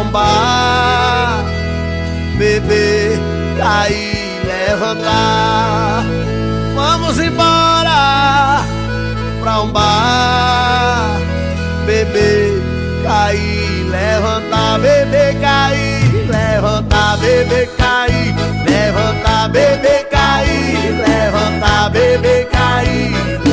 um bar, beber, cair, levantar. Vamos embora pra um bar, beber, cair, levantar, beber, cair, levantar, beber, cair, levantar, beber, cair, levantar, beber, cair,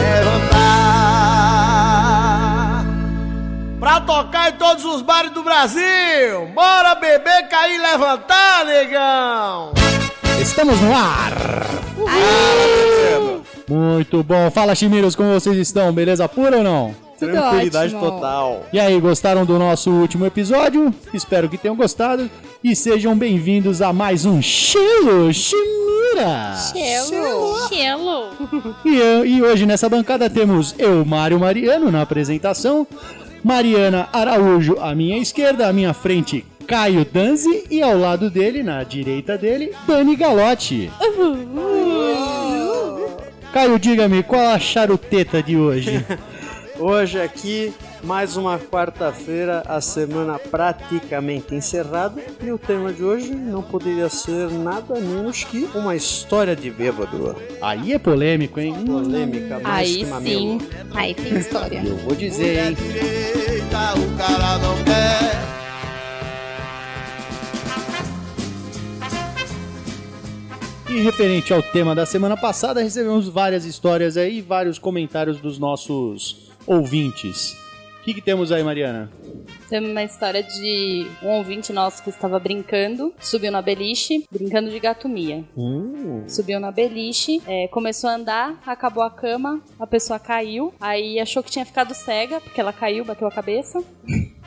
Pra tocar em todos os bares do Brasil. Bora beber, cair, levantar, negão. Estamos no ar! Muito bom. Fala, Chimiros, como vocês estão? Beleza pura ou não? Tranquilidade total. E aí, gostaram do nosso último episódio? Espero que tenham gostado. E sejam bem-vindos a mais um Chilo Chimira! Chelo. Cielo. E, e hoje nessa bancada temos eu, Mário Mariano, na apresentação, Mariana Araújo à minha esquerda, à minha frente, Caio Danzi e ao lado dele, na direita dele, Dani Galotti. Caio, diga-me, qual a charuteta de hoje? Hoje aqui, mais uma quarta-feira, a semana praticamente encerrada. E o tema de hoje não poderia ser nada menos que uma história de bêbado. Aí é polêmico, hein? Polêmica mais Aí que mamilo. sim. Aí tem história. Eu vou dizer, hein? direita, o cara não quer. E referente ao tema da semana passada, recebemos várias histórias aí, vários comentários dos nossos ouvintes. O que, que temos aí, Mariana? Temos uma história de um ouvinte nosso que estava brincando, subiu na beliche, brincando de gatomia. Subiu na beliche, é, começou a andar, acabou a cama, a pessoa caiu, aí achou que tinha ficado cega, porque ela caiu, bateu a cabeça.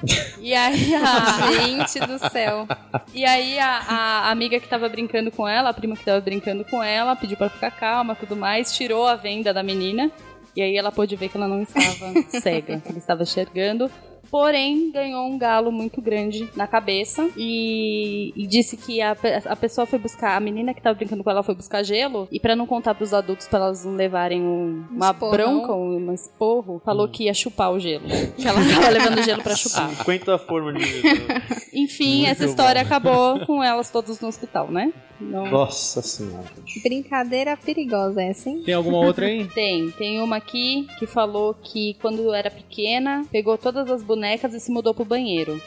E aí a, Gente do céu. E aí a, a amiga que tava brincando com ela, a prima que tava brincando com ela, pediu pra ficar calma, tudo mais, tirou a venda da menina. E aí ela pôde ver que ela não estava cega, que ela estava enxergando. Porém, ganhou um galo muito grande na cabeça e, e disse que a, a pessoa foi buscar, a menina que tava brincando com ela foi buscar gelo e pra não contar pros adultos pra elas não levarem um- uma esporrão. bronca, um esporro, falou que ia chupar o gelo. Que ela tava levando gelo pra chupar. 50 formas de vida. Enfim, essa história acabou com elas todas no hospital, né? Não... Nossa senhora. Brincadeira perigosa essa, hein? Tem alguma outra aí? Tem, tem uma aqui que falou que quando era pequena, pegou todas as bonecas e se mudou pro banheiro.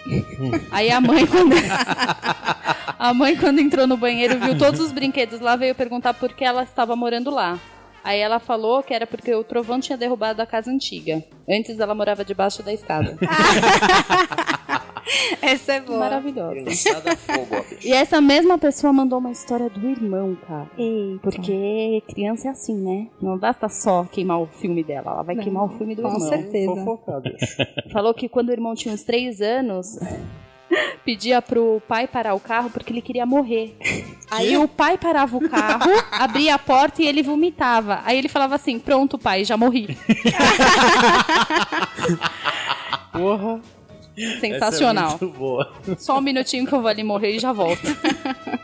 Aí a mãe, quando. a mãe, quando entrou no banheiro, viu todos os brinquedos lá, veio perguntar por que ela estava morando lá. Aí ela falou que era porque o trovão tinha derrubado a casa antiga. Antes ela morava debaixo da escada. Essa é boa. Maravilhosa. Criançada fogo, ó, bicho. E essa mesma pessoa mandou uma história do irmão, cara. Eita. Porque criança é assim, né? Não basta só queimar o filme dela, ela vai Não, queimar o filme do com irmão. certeza. Fofocado. Falou que quando o irmão tinha uns 3 anos, pedia pro pai parar o carro porque ele queria morrer. Aí o pai parava o carro, abria a porta e ele vomitava. Aí ele falava assim: Pronto, pai, já morri. Porra. Sensacional. Essa é muito boa. Só um minutinho que eu vou ali morrer e já volto.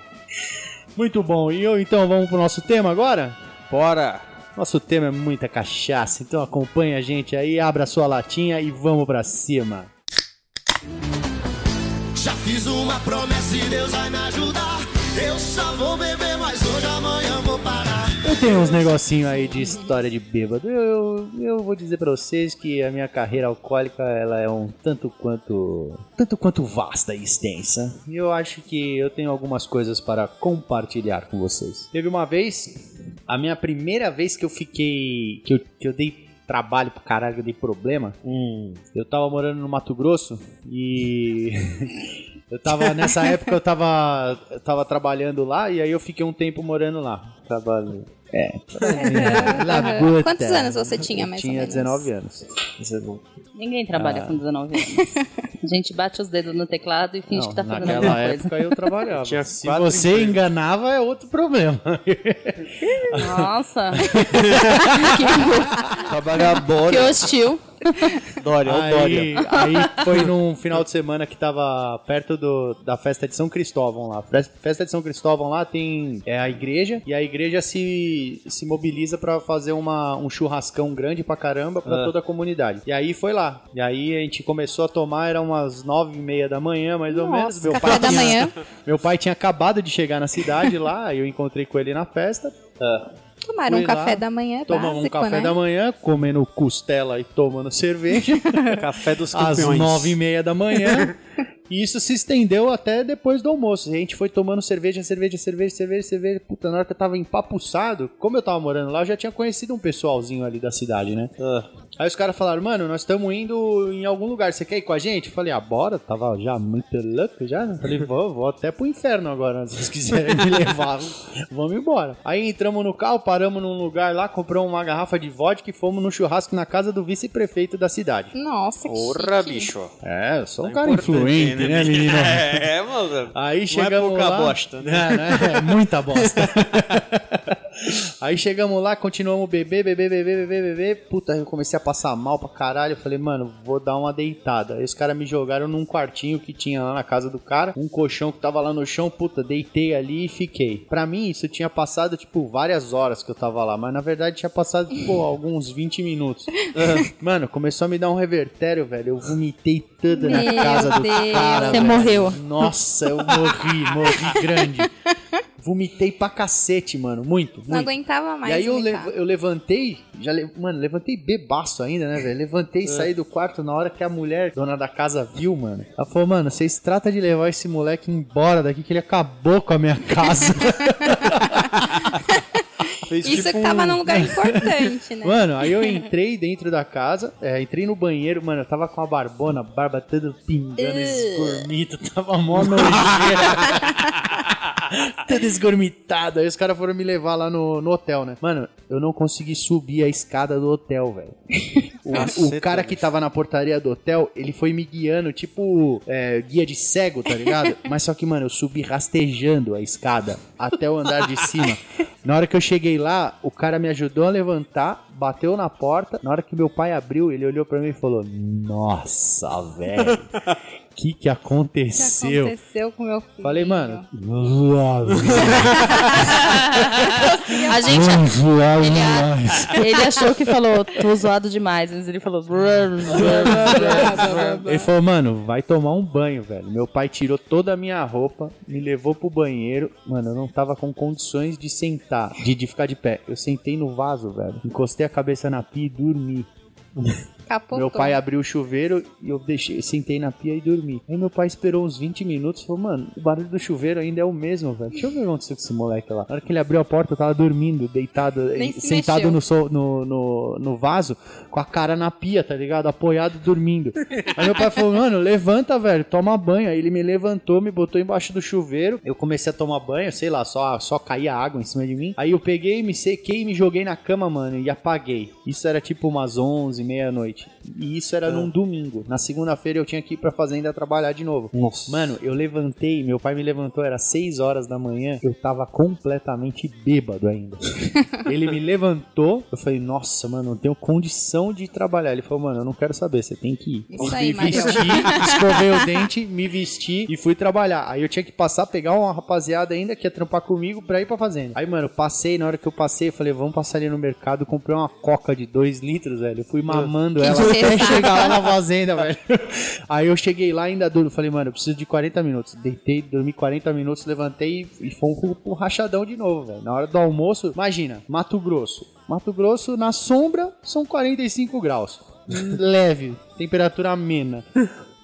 Muito bom. E eu, então vamos pro nosso tema agora? Bora. Nosso tema é muita cachaça, então acompanha a gente aí, abra sua latinha e vamos pra cima. Já fiz uma promessa e Deus vai me ajudar. Eu só vou beber, Eu tenho uns negocinhos aí de história de bêbado. Eu, eu vou dizer pra vocês que a minha carreira alcoólica ela é um tanto quanto tanto quanto vasta e extensa. E eu acho que eu tenho algumas coisas para compartilhar com vocês. Teve uma vez, a minha primeira vez que eu fiquei que eu, que eu dei trabalho pro caralho, eu dei problema. Hum. Eu tava morando no Mato Grosso e eu tava nessa época eu tava eu tava trabalhando lá e aí eu fiquei um tempo morando lá. Trabalho. É. Labuta. Quantos anos você tinha, mais Eu ou tinha menos? 19 anos. Ninguém trabalha Ah. com 19 anos. A gente bate os dedos no teclado e finge Não, que tá fazendo naquela alguma coisa. época eu trabalhava. Tinha Se você empregos. enganava é outro problema. Nossa, Trabalhador. que hostil. Dória, o Dória. Aí, aí foi num final de semana que tava perto do, da festa de São Cristóvão lá. Fes- Festa de São Cristóvão lá tem é a igreja e a igreja se, se mobiliza pra fazer uma, um churrascão grande pra caramba pra Ah. toda a comunidade. E aí foi lá. E aí a gente começou a tomar, era umas nove e meia da manhã, mais ou menos. Meu pai da tinha- manhã. Meu pai tinha acabado de chegar na cidade lá, eu encontrei com ele na festa. Tomaram um lá, café da manhã Tomamos básico, um café né? da manhã, comendo costela e tomando cerveja. Café dos às campeões. nove e meia da manhã. E isso se estendeu até depois do almoço. A gente foi tomando cerveja, cerveja, cerveja, cerveja, cerveja. Puta, na hora que eu tava empapuçado, como eu tava morando lá, eu já tinha conhecido um pessoalzinho ali da cidade, né? Ah, Aí os caras falaram, mano, nós estamos indo em algum lugar, você quer ir com a gente? Eu falei, ah, bora, tava já muito louco já. Eu falei, vou, vou até pro inferno agora, se vocês quiserem me levar, vamos embora. Aí entramos no carro, paramos num lugar lá, compramos uma garrafa de vodka e fomos no churrasco na casa do vice-prefeito da cidade. Nossa, que porra, chique. bicho. É, eu sou um É cara importante, né, menino? É, mano. Aí Não é chegamos pouca lá. bosta, né? É, né? É muita bosta. Aí chegamos lá, continuamos beber, beber, beber, beber, beber. Puta, eu comecei a passar mal pra caralho. Eu falei, mano, vou dar uma deitada. Aí os caras me jogaram num quartinho que tinha lá na casa do cara, um colchão que tava lá no chão. Puta, deitei ali e fiquei. Pra mim, isso tinha passado, tipo, várias horas que eu tava lá, mas na verdade tinha passado, tipo, alguns 20 minutos. Mano, começou a me dar um revertério, velho. Eu vomitei toda na Meu casa do Deus. cara. Você velho. morreu. Nossa, eu morri, morri grande. Vomitei pra cacete, mano. Muito, Não muito. aguentava mais. E aí eu, lev- eu levantei, já le- mano, levantei bebaço ainda, né, velho? Levantei e saí do quarto na hora que a mulher, dona da casa, viu, mano. Ela falou, mano, vocês tratam de levar esse moleque embora daqui que ele acabou com a minha casa. Fez Isso tipo que tava um- num lugar importante, né? Mano, aí eu entrei dentro da casa, é, entrei no banheiro, mano, eu tava com a barbona, barba toda pingando, esgormito, tava mó nojeira. Tudo esgormitado. Aí os caras foram me levar lá no, no hotel, né? Mano, eu não consegui subir a escada do hotel, velho. O, o cara que tava na portaria do hotel, ele foi me guiando, tipo é, guia de cego, tá ligado? Mas só que, mano, eu subi rastejando a escada até o andar de cima. Na hora que eu cheguei lá, o cara me ajudou a levantar, bateu na porta. Na hora que meu pai abriu, ele olhou pra mim e falou: Nossa, velho, o que que O que aconteceu? aconteceu com meu filho? Falei, mano, A gente. Ele, mais. ele achou que falou, tô zoado demais, mas ele falou. Ele falou, mano, vai tomar um banho, velho. Meu pai tirou toda a minha roupa, me levou pro banheiro. Mano, eu não tava com condições de sentar, de, de ficar de pé. Eu sentei no vaso, velho. Encostei a cabeça na pia e dormi. Capotou. Meu pai abriu o chuveiro e eu deixei, sentei na pia e dormi. Aí meu pai esperou uns 20 minutos e falou, mano, o barulho do chuveiro ainda é o mesmo, velho. Deixa eu ver o que aconteceu com esse moleque lá. Na hora que ele abriu a porta, eu tava dormindo, deitado, eh, se sentado no, so- no, no, no vaso, com a cara na pia, tá ligado? Apoiado, dormindo. Aí meu pai falou, mano, levanta, velho, toma banho. Aí ele me levantou, me botou embaixo do chuveiro. Eu comecei a tomar banho, sei lá, só, só caía água em cima de mim. Aí eu peguei, me sequei, me joguei na cama, mano, e apaguei. Isso era tipo umas 11, meia-noite. E isso era num domingo. Na segunda-feira eu tinha que ir pra fazenda trabalhar de novo. Nossa. Mano, eu levantei, meu pai me levantou, era 6 horas da manhã, eu tava completamente bêbado ainda. Ele me levantou, eu falei, nossa, mano, não tenho condição de trabalhar. Ele falou, mano, eu não quero saber, você tem que ir. Isso aí, me Matheus. vesti, escovei o dente, me vesti e fui trabalhar. Aí eu tinha que passar, pegar uma rapaziada ainda que ia trampar comigo pra ir pra fazenda. Aí, mano, eu passei, na hora que eu passei, eu falei, vamos passar ali no mercado, comprei uma coca de 2 litros, velho. Eu fui mamando Que ela até chegar lá na fazenda, velho. Aí eu cheguei lá ainda duro, falei, mano, eu preciso de 40 minutos. Deitei, dormi 40 minutos, levantei e fomos pro, pro rachadão de novo, velho. Na hora do almoço, imagina, Mato Grosso. Mato Grosso, na sombra, são 45 graus. Leve, temperatura amena.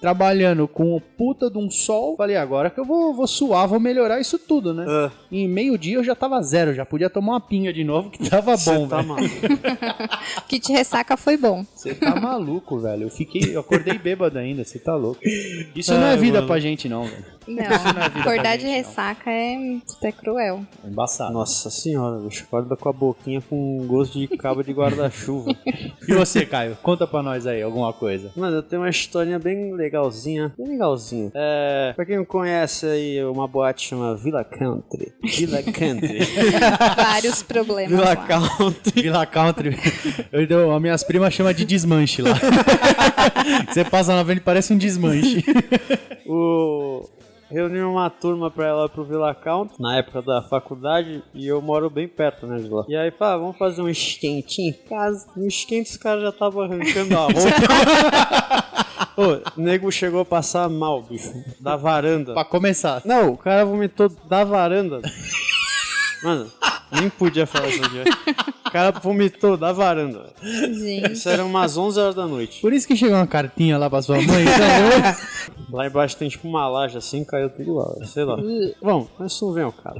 Trabalhando com o puta de um sol. Falei, agora que eu vou, vou suar, vou melhorar isso tudo, né? Ah, Em meio dia eu já tava zero, já podia tomar uma pinga de novo, que tava cê bom, tá velho. maluco. Kit ressaca foi bom. Você tá maluco, velho. Eu fiquei, eu acordei bêbado ainda, você tá louco. Isso não é Ai, vida mano. pra gente, não, velho. Não, acordar de gente, não. ressaca é, é cruel. É embaçado. Nossa senhora, bicho. Acorda com a boquinha com gosto de cabo de guarda-chuva. E você, Caio? Conta pra nós aí alguma coisa. Mano, eu tenho uma historinha bem legal legalzinha, bem legalzinha. É, pra quem não conhece aí, uma boate chama Villa Country. Villa Country. Vários problemas Villa lá. Country. Villa Country. Eu, as minhas primas chamam de desmanche lá. Você passa na frente parece um desmanche. O... Reuni uma turma pra ela pro Villa Country, na época da faculdade, e eu moro bem perto, né, de lá. E aí, pá, vamos fazer um esquentinho em casa. No esquente os caras já estavam arrancando a roupa. Ô, o nego chegou a passar mal, bicho, da varanda. pra começar. Não, o cara vomitou da varanda. Mano, nem podia falar isso aqui. O cara vomitou da varanda. Gente, Isso era umas 11 horas da noite. Por isso que chegou uma cartinha lá pra sua mãe. Então, Lá embaixo tem tipo uma laje assim, caiu tudo lá, sei lá. Bom, mas isso não vem ao cara.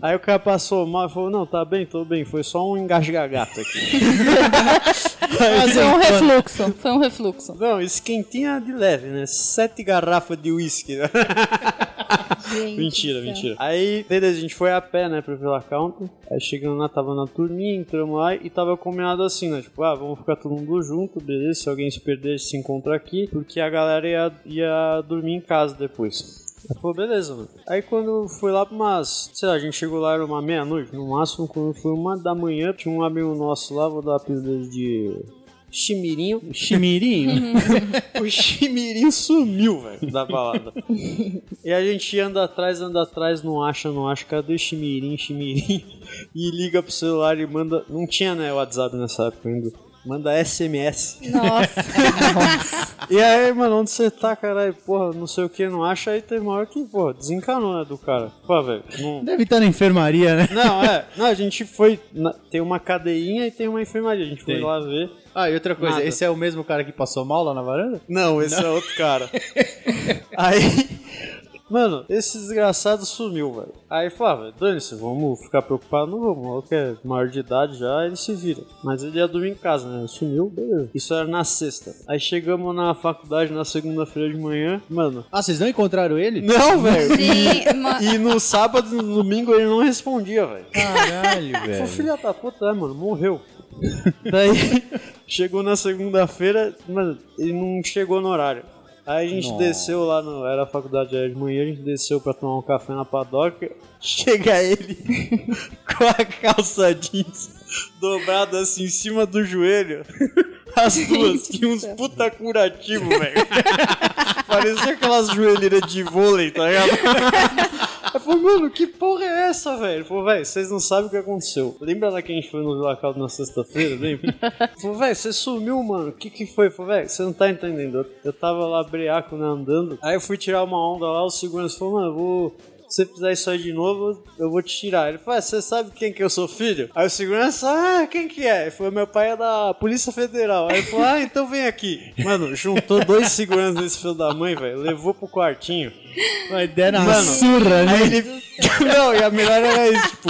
Aí o cara passou mal e falou: Não, tá bem, tô bem, foi só um engasgagato aqui. Foi um refluxo. Foi um refluxo. Não, esquentinha de leve, né? Sete garrafas de uísque. gente mentira, mentira. Aí, beleza, a gente foi a pé, né, pro Villa Country. Aí chegando lá, tava na turminha, entramos lá e tava combinado assim, né? Tipo, ah, vamos ficar todo mundo junto, beleza? Se alguém se perder, se encontra aqui. Porque a galera ia, ia dormir em casa depois. Aí falou, beleza, mano. Aí quando foi lá pra umas. Sei lá, a gente chegou lá, era uma meia-noite. No máximo, quando foi uma da manhã, tinha um amigo nosso lá, vou dar a apelido de. Chimirinho. Chimirinho. O Chimirinho sumiu, velho, da balada. e a gente anda atrás, anda atrás, não acha, não acha. Cadê o Chimirinho, Chimirinho? E liga pro celular e manda. Não tinha, né, WhatsApp nessa época ainda. Manda SMS. Nossa, E aí, mano, onde você tá, caralho? Porra, não sei o que, não acha. Aí tem uma hora que, porra, desencanou, né, do cara. Pô, velho, não. Deve estar na enfermaria, né? Não, é. Não, a gente foi. na- tem uma cadeinha e tem uma enfermaria. A gente foi Tem. lá ver. Ah, e outra coisa, Nada. esse é o mesmo cara que passou mal lá na varanda? Não, esse é outro cara. Aí, mano, esse desgraçado sumiu, velho. Aí falou, ah, dane-se, vamos ficar preocupados, não vamos. O maluco é maior de idade já, ele se vira. Mas ele ia dormir em casa, né? Sumiu, beleza. Isso era na sexta. Aí chegamos na faculdade na segunda-feira de manhã, mano. Ah, vocês não encontraram ele? Não, velho. Sim, E no sábado e no domingo ele não respondia, velho. Caralho, velho. filha da puta, é, mano, morreu. Daí, chegou na segunda-feira, mano, ele não chegou no horário. Aí a gente Nossa. desceu lá, no, era a faculdade era de manhã, a gente desceu pra tomar um café na padoca. Chega ele com a calça jeans dobrada assim em cima do joelho. As duas, Gente tinha do uns puta curativo, velho. Parecia aquelas joelheiras de vôlei, tá ligado? Eu falei, mano, que porra é essa, velho? Ele falou, velho, vocês não sabem o que aconteceu. Lembra lá que a gente foi no Vila Caldo na sexta-feira, lembra? Ele falou, velho, você sumiu, mano. O que que foi? Ele falou, velho, você não tá entendendo. Eu, eu tava lá breaco, né, andando. Aí eu fui tirar uma onda lá, o segurança falou, mano, eu vou... Se você fizer isso aí de novo, eu vou te tirar. Ele falou, "Ah, você sabe quem que eu sou filho? Aí o segurança, ah, quem que é? Ele falou, meu pai é da Polícia Federal. Aí ele falou, ah, então vem aqui. Mano, juntou dois seguranças nesse filho da mãe, velho, levou pro quartinho. Uma ideia uma surra, né? Aí ele. Não, e a melhor era isso, tipo.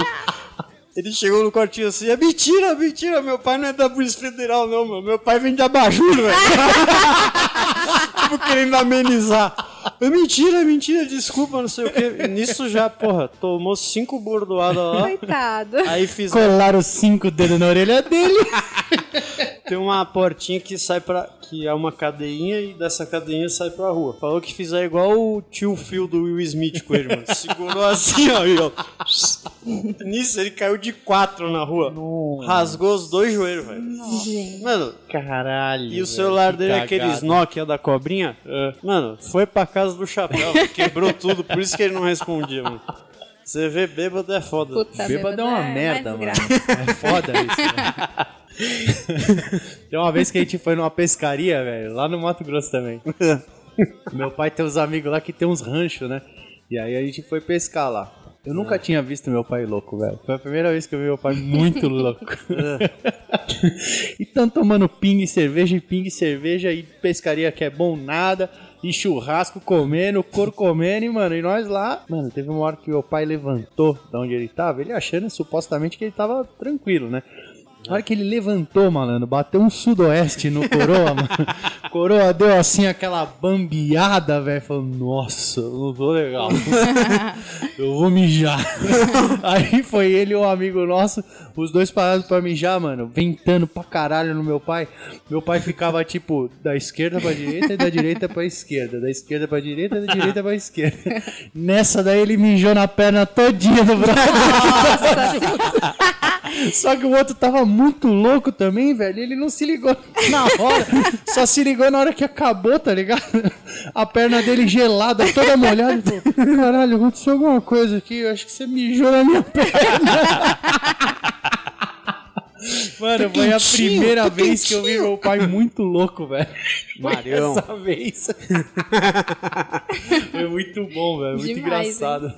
Ele chegou no quartinho assim, é mentira, mentira, meu pai não é da Polícia Federal, não, meu. Meu pai vem de abajur, velho. tipo, querendo amenizar. É mentira, é mentira, desculpa, não sei o quê. E nisso já, porra, tomou cinco bordoadas lá. coitado. Aí fiz. Colaram os cinco dedos na orelha dele. Tem uma portinha que sai pra. que é uma cadeinha e dessa cadeinha sai pra rua. Falou que fizer igual o tio Phil do Will Smith com ele, mano. Segurou assim, ó, e ó. Nisso ele caiu de quatro na rua. Rasgou os dois joelhos, velho. Gente. Mano, Caralho. e o celular dele é aqueles cagada. Nokia da cobrinha. Mano, foi pra casa do chapéu, velho. quebrou tudo, por isso que ele não respondia, mano. Você vê bêbado é foda. Puta Bêbado é uma mais merda, mano. É foda isso. Né? tem uma vez que a gente foi numa pescaria, velho, lá no Mato Grosso também. Meu pai tem uns amigos lá que tem uns ranchos, né? E aí a gente foi pescar lá. Eu nunca tinha visto meu pai louco, velho. Foi a primeira vez que eu vi meu pai muito louco. e tão tomando ping e cerveja, e ping e cerveja, e pescaria que é bom nada, e churrasco comendo, cor comendo, e mano, e nós lá. Mano, teve uma hora que meu pai levantou de onde ele tava, ele achando supostamente que ele tava tranquilo, né? Na hora que ele levantou, malandro, bateu um sudoeste no coroa, mano. Coroa deu assim aquela bambeada, velho. Falou, nossa, não tô legal. eu vou mijar. Aí foi ele e um amigo nosso, os dois parados pra mijar, mano, ventando pra caralho no meu pai. Meu pai ficava, tipo, da esquerda pra direita e da direita pra esquerda. Da esquerda pra direita e da direita pra esquerda. Nessa daí ele mijou na perna todinha do brother. Só que o outro tava muito louco também, velho. Ele não se ligou na hora. Só se ligou na hora que acabou, tá ligado? A perna dele gelada, toda molhada. Caralho, aconteceu alguma coisa aqui. Eu acho que você mijou na minha perna. Mano, foi a primeira vez que eu vi meu pai muito louco, velho. Foi Marião. Essa vez. foi muito bom, velho. Muito Demais, engraçado.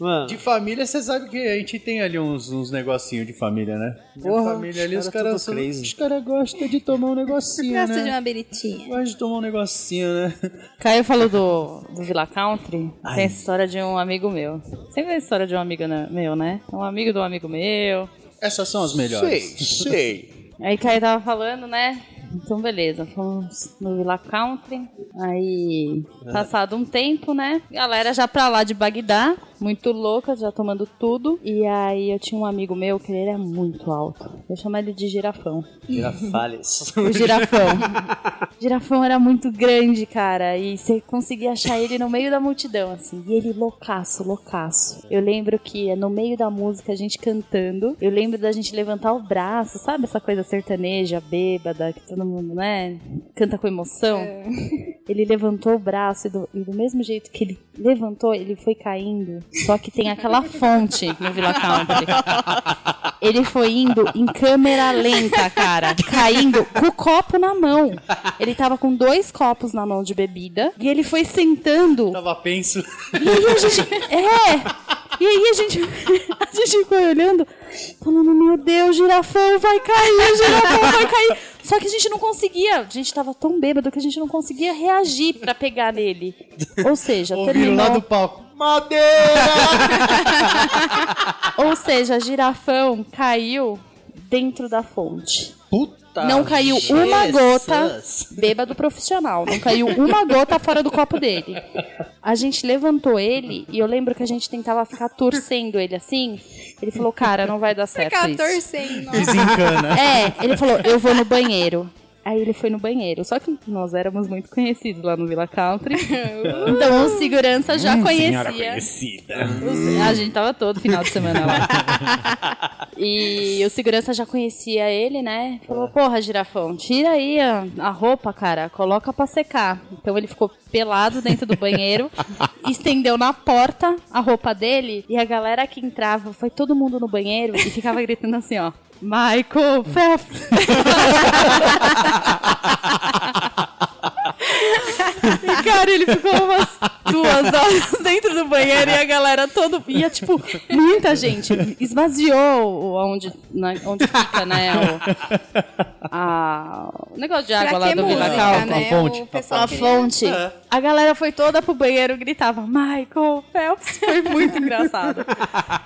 Mano, De família, você sabe que a gente tem ali uns, uns negocinhos de família, né? Porra, família ali, os os cara caras tudo crazy. Os caras gostam de tomar um negocinho, Gosta de né? uma beritinha. Gosta de tomar um negocinho, né? Caio falou do, do Villa Country. Tem essa história de um amigo meu. Sempre tem a história de um amigo né, meu, né? Um amigo do amigo meu. Essas são as melhores. sei, sei. Aí Caio tava falando, né? Então, beleza, fomos no Villa Country. Aí, passado um tempo, né? Galera já pra lá de Bagdá, muito louca, já tomando tudo. E aí, eu tinha um amigo meu que ele era muito alto. Eu chamo ele de girafão. Girafales. O girafão. girafão era muito grande, cara. E você conseguia achar ele no meio da multidão, assim. E ele loucaço, loucaço. Eu lembro que no meio da música, a gente cantando. Eu lembro da gente levantar o braço, sabe essa coisa sertaneja, bêbada, que todo mundo, né? Canta com emoção. Ele levantou o braço e do, e do mesmo jeito que ele levantou, ele foi caindo. Só que tem aquela fonte no Villa Country. Ele foi indo em câmera lenta, cara. Caindo com o copo na mão. Ele tava com dois copos na mão de bebida. E ele foi sentando. Tava penso. E aí a gente. É! E aí a gente. A gente ficou olhando, falando: Meu Deus, girafão vai cair, girafão vai cair. Só que a gente não conseguia. A gente tava tão bêbado que a gente não conseguia reagir pra pegar nele. Ou seja, Ouviram terminou. lá do palco. Madeira! Ou seja, girafão caiu dentro da fonte. Puta. Não caiu uma gota bêbado profissional. Não caiu uma gota fora do copo dele. A gente levantou ele e eu lembro que a gente tentava ficar torcendo ele assim. Ele falou, cara, não vai dar certo Ficar isso. torcendo. Desencana. É, ele falou, eu vou no banheiro. Aí ele foi no banheiro. Só que nós éramos muito conhecidos lá no Villa Country. então o segurança já conhecia. conhecida. Os- A gente tava todo final de semana lá. e o segurança já conhecia ele, né? Falou, porra, girafão, tira aí a, a roupa, cara, coloca pra secar. Então ele ficou pelado dentro do banheiro, estendeu na porta a roupa dele, e a galera que entrava, foi todo mundo no banheiro e ficava gritando assim, ó. Michael Phelps! E, cara, ele ficou umas duas horas dentro do banheiro e a galera toda. Ia, tipo, muita gente. Esvaziou onde, na- onde fica, né? O, a- o negócio de água Pra lá do Vila música, Calma. né? a fonte. O pessoal A queria- fonte. A galera foi toda pro banheiro gritava Michael Phelps. Foi muito engraçado.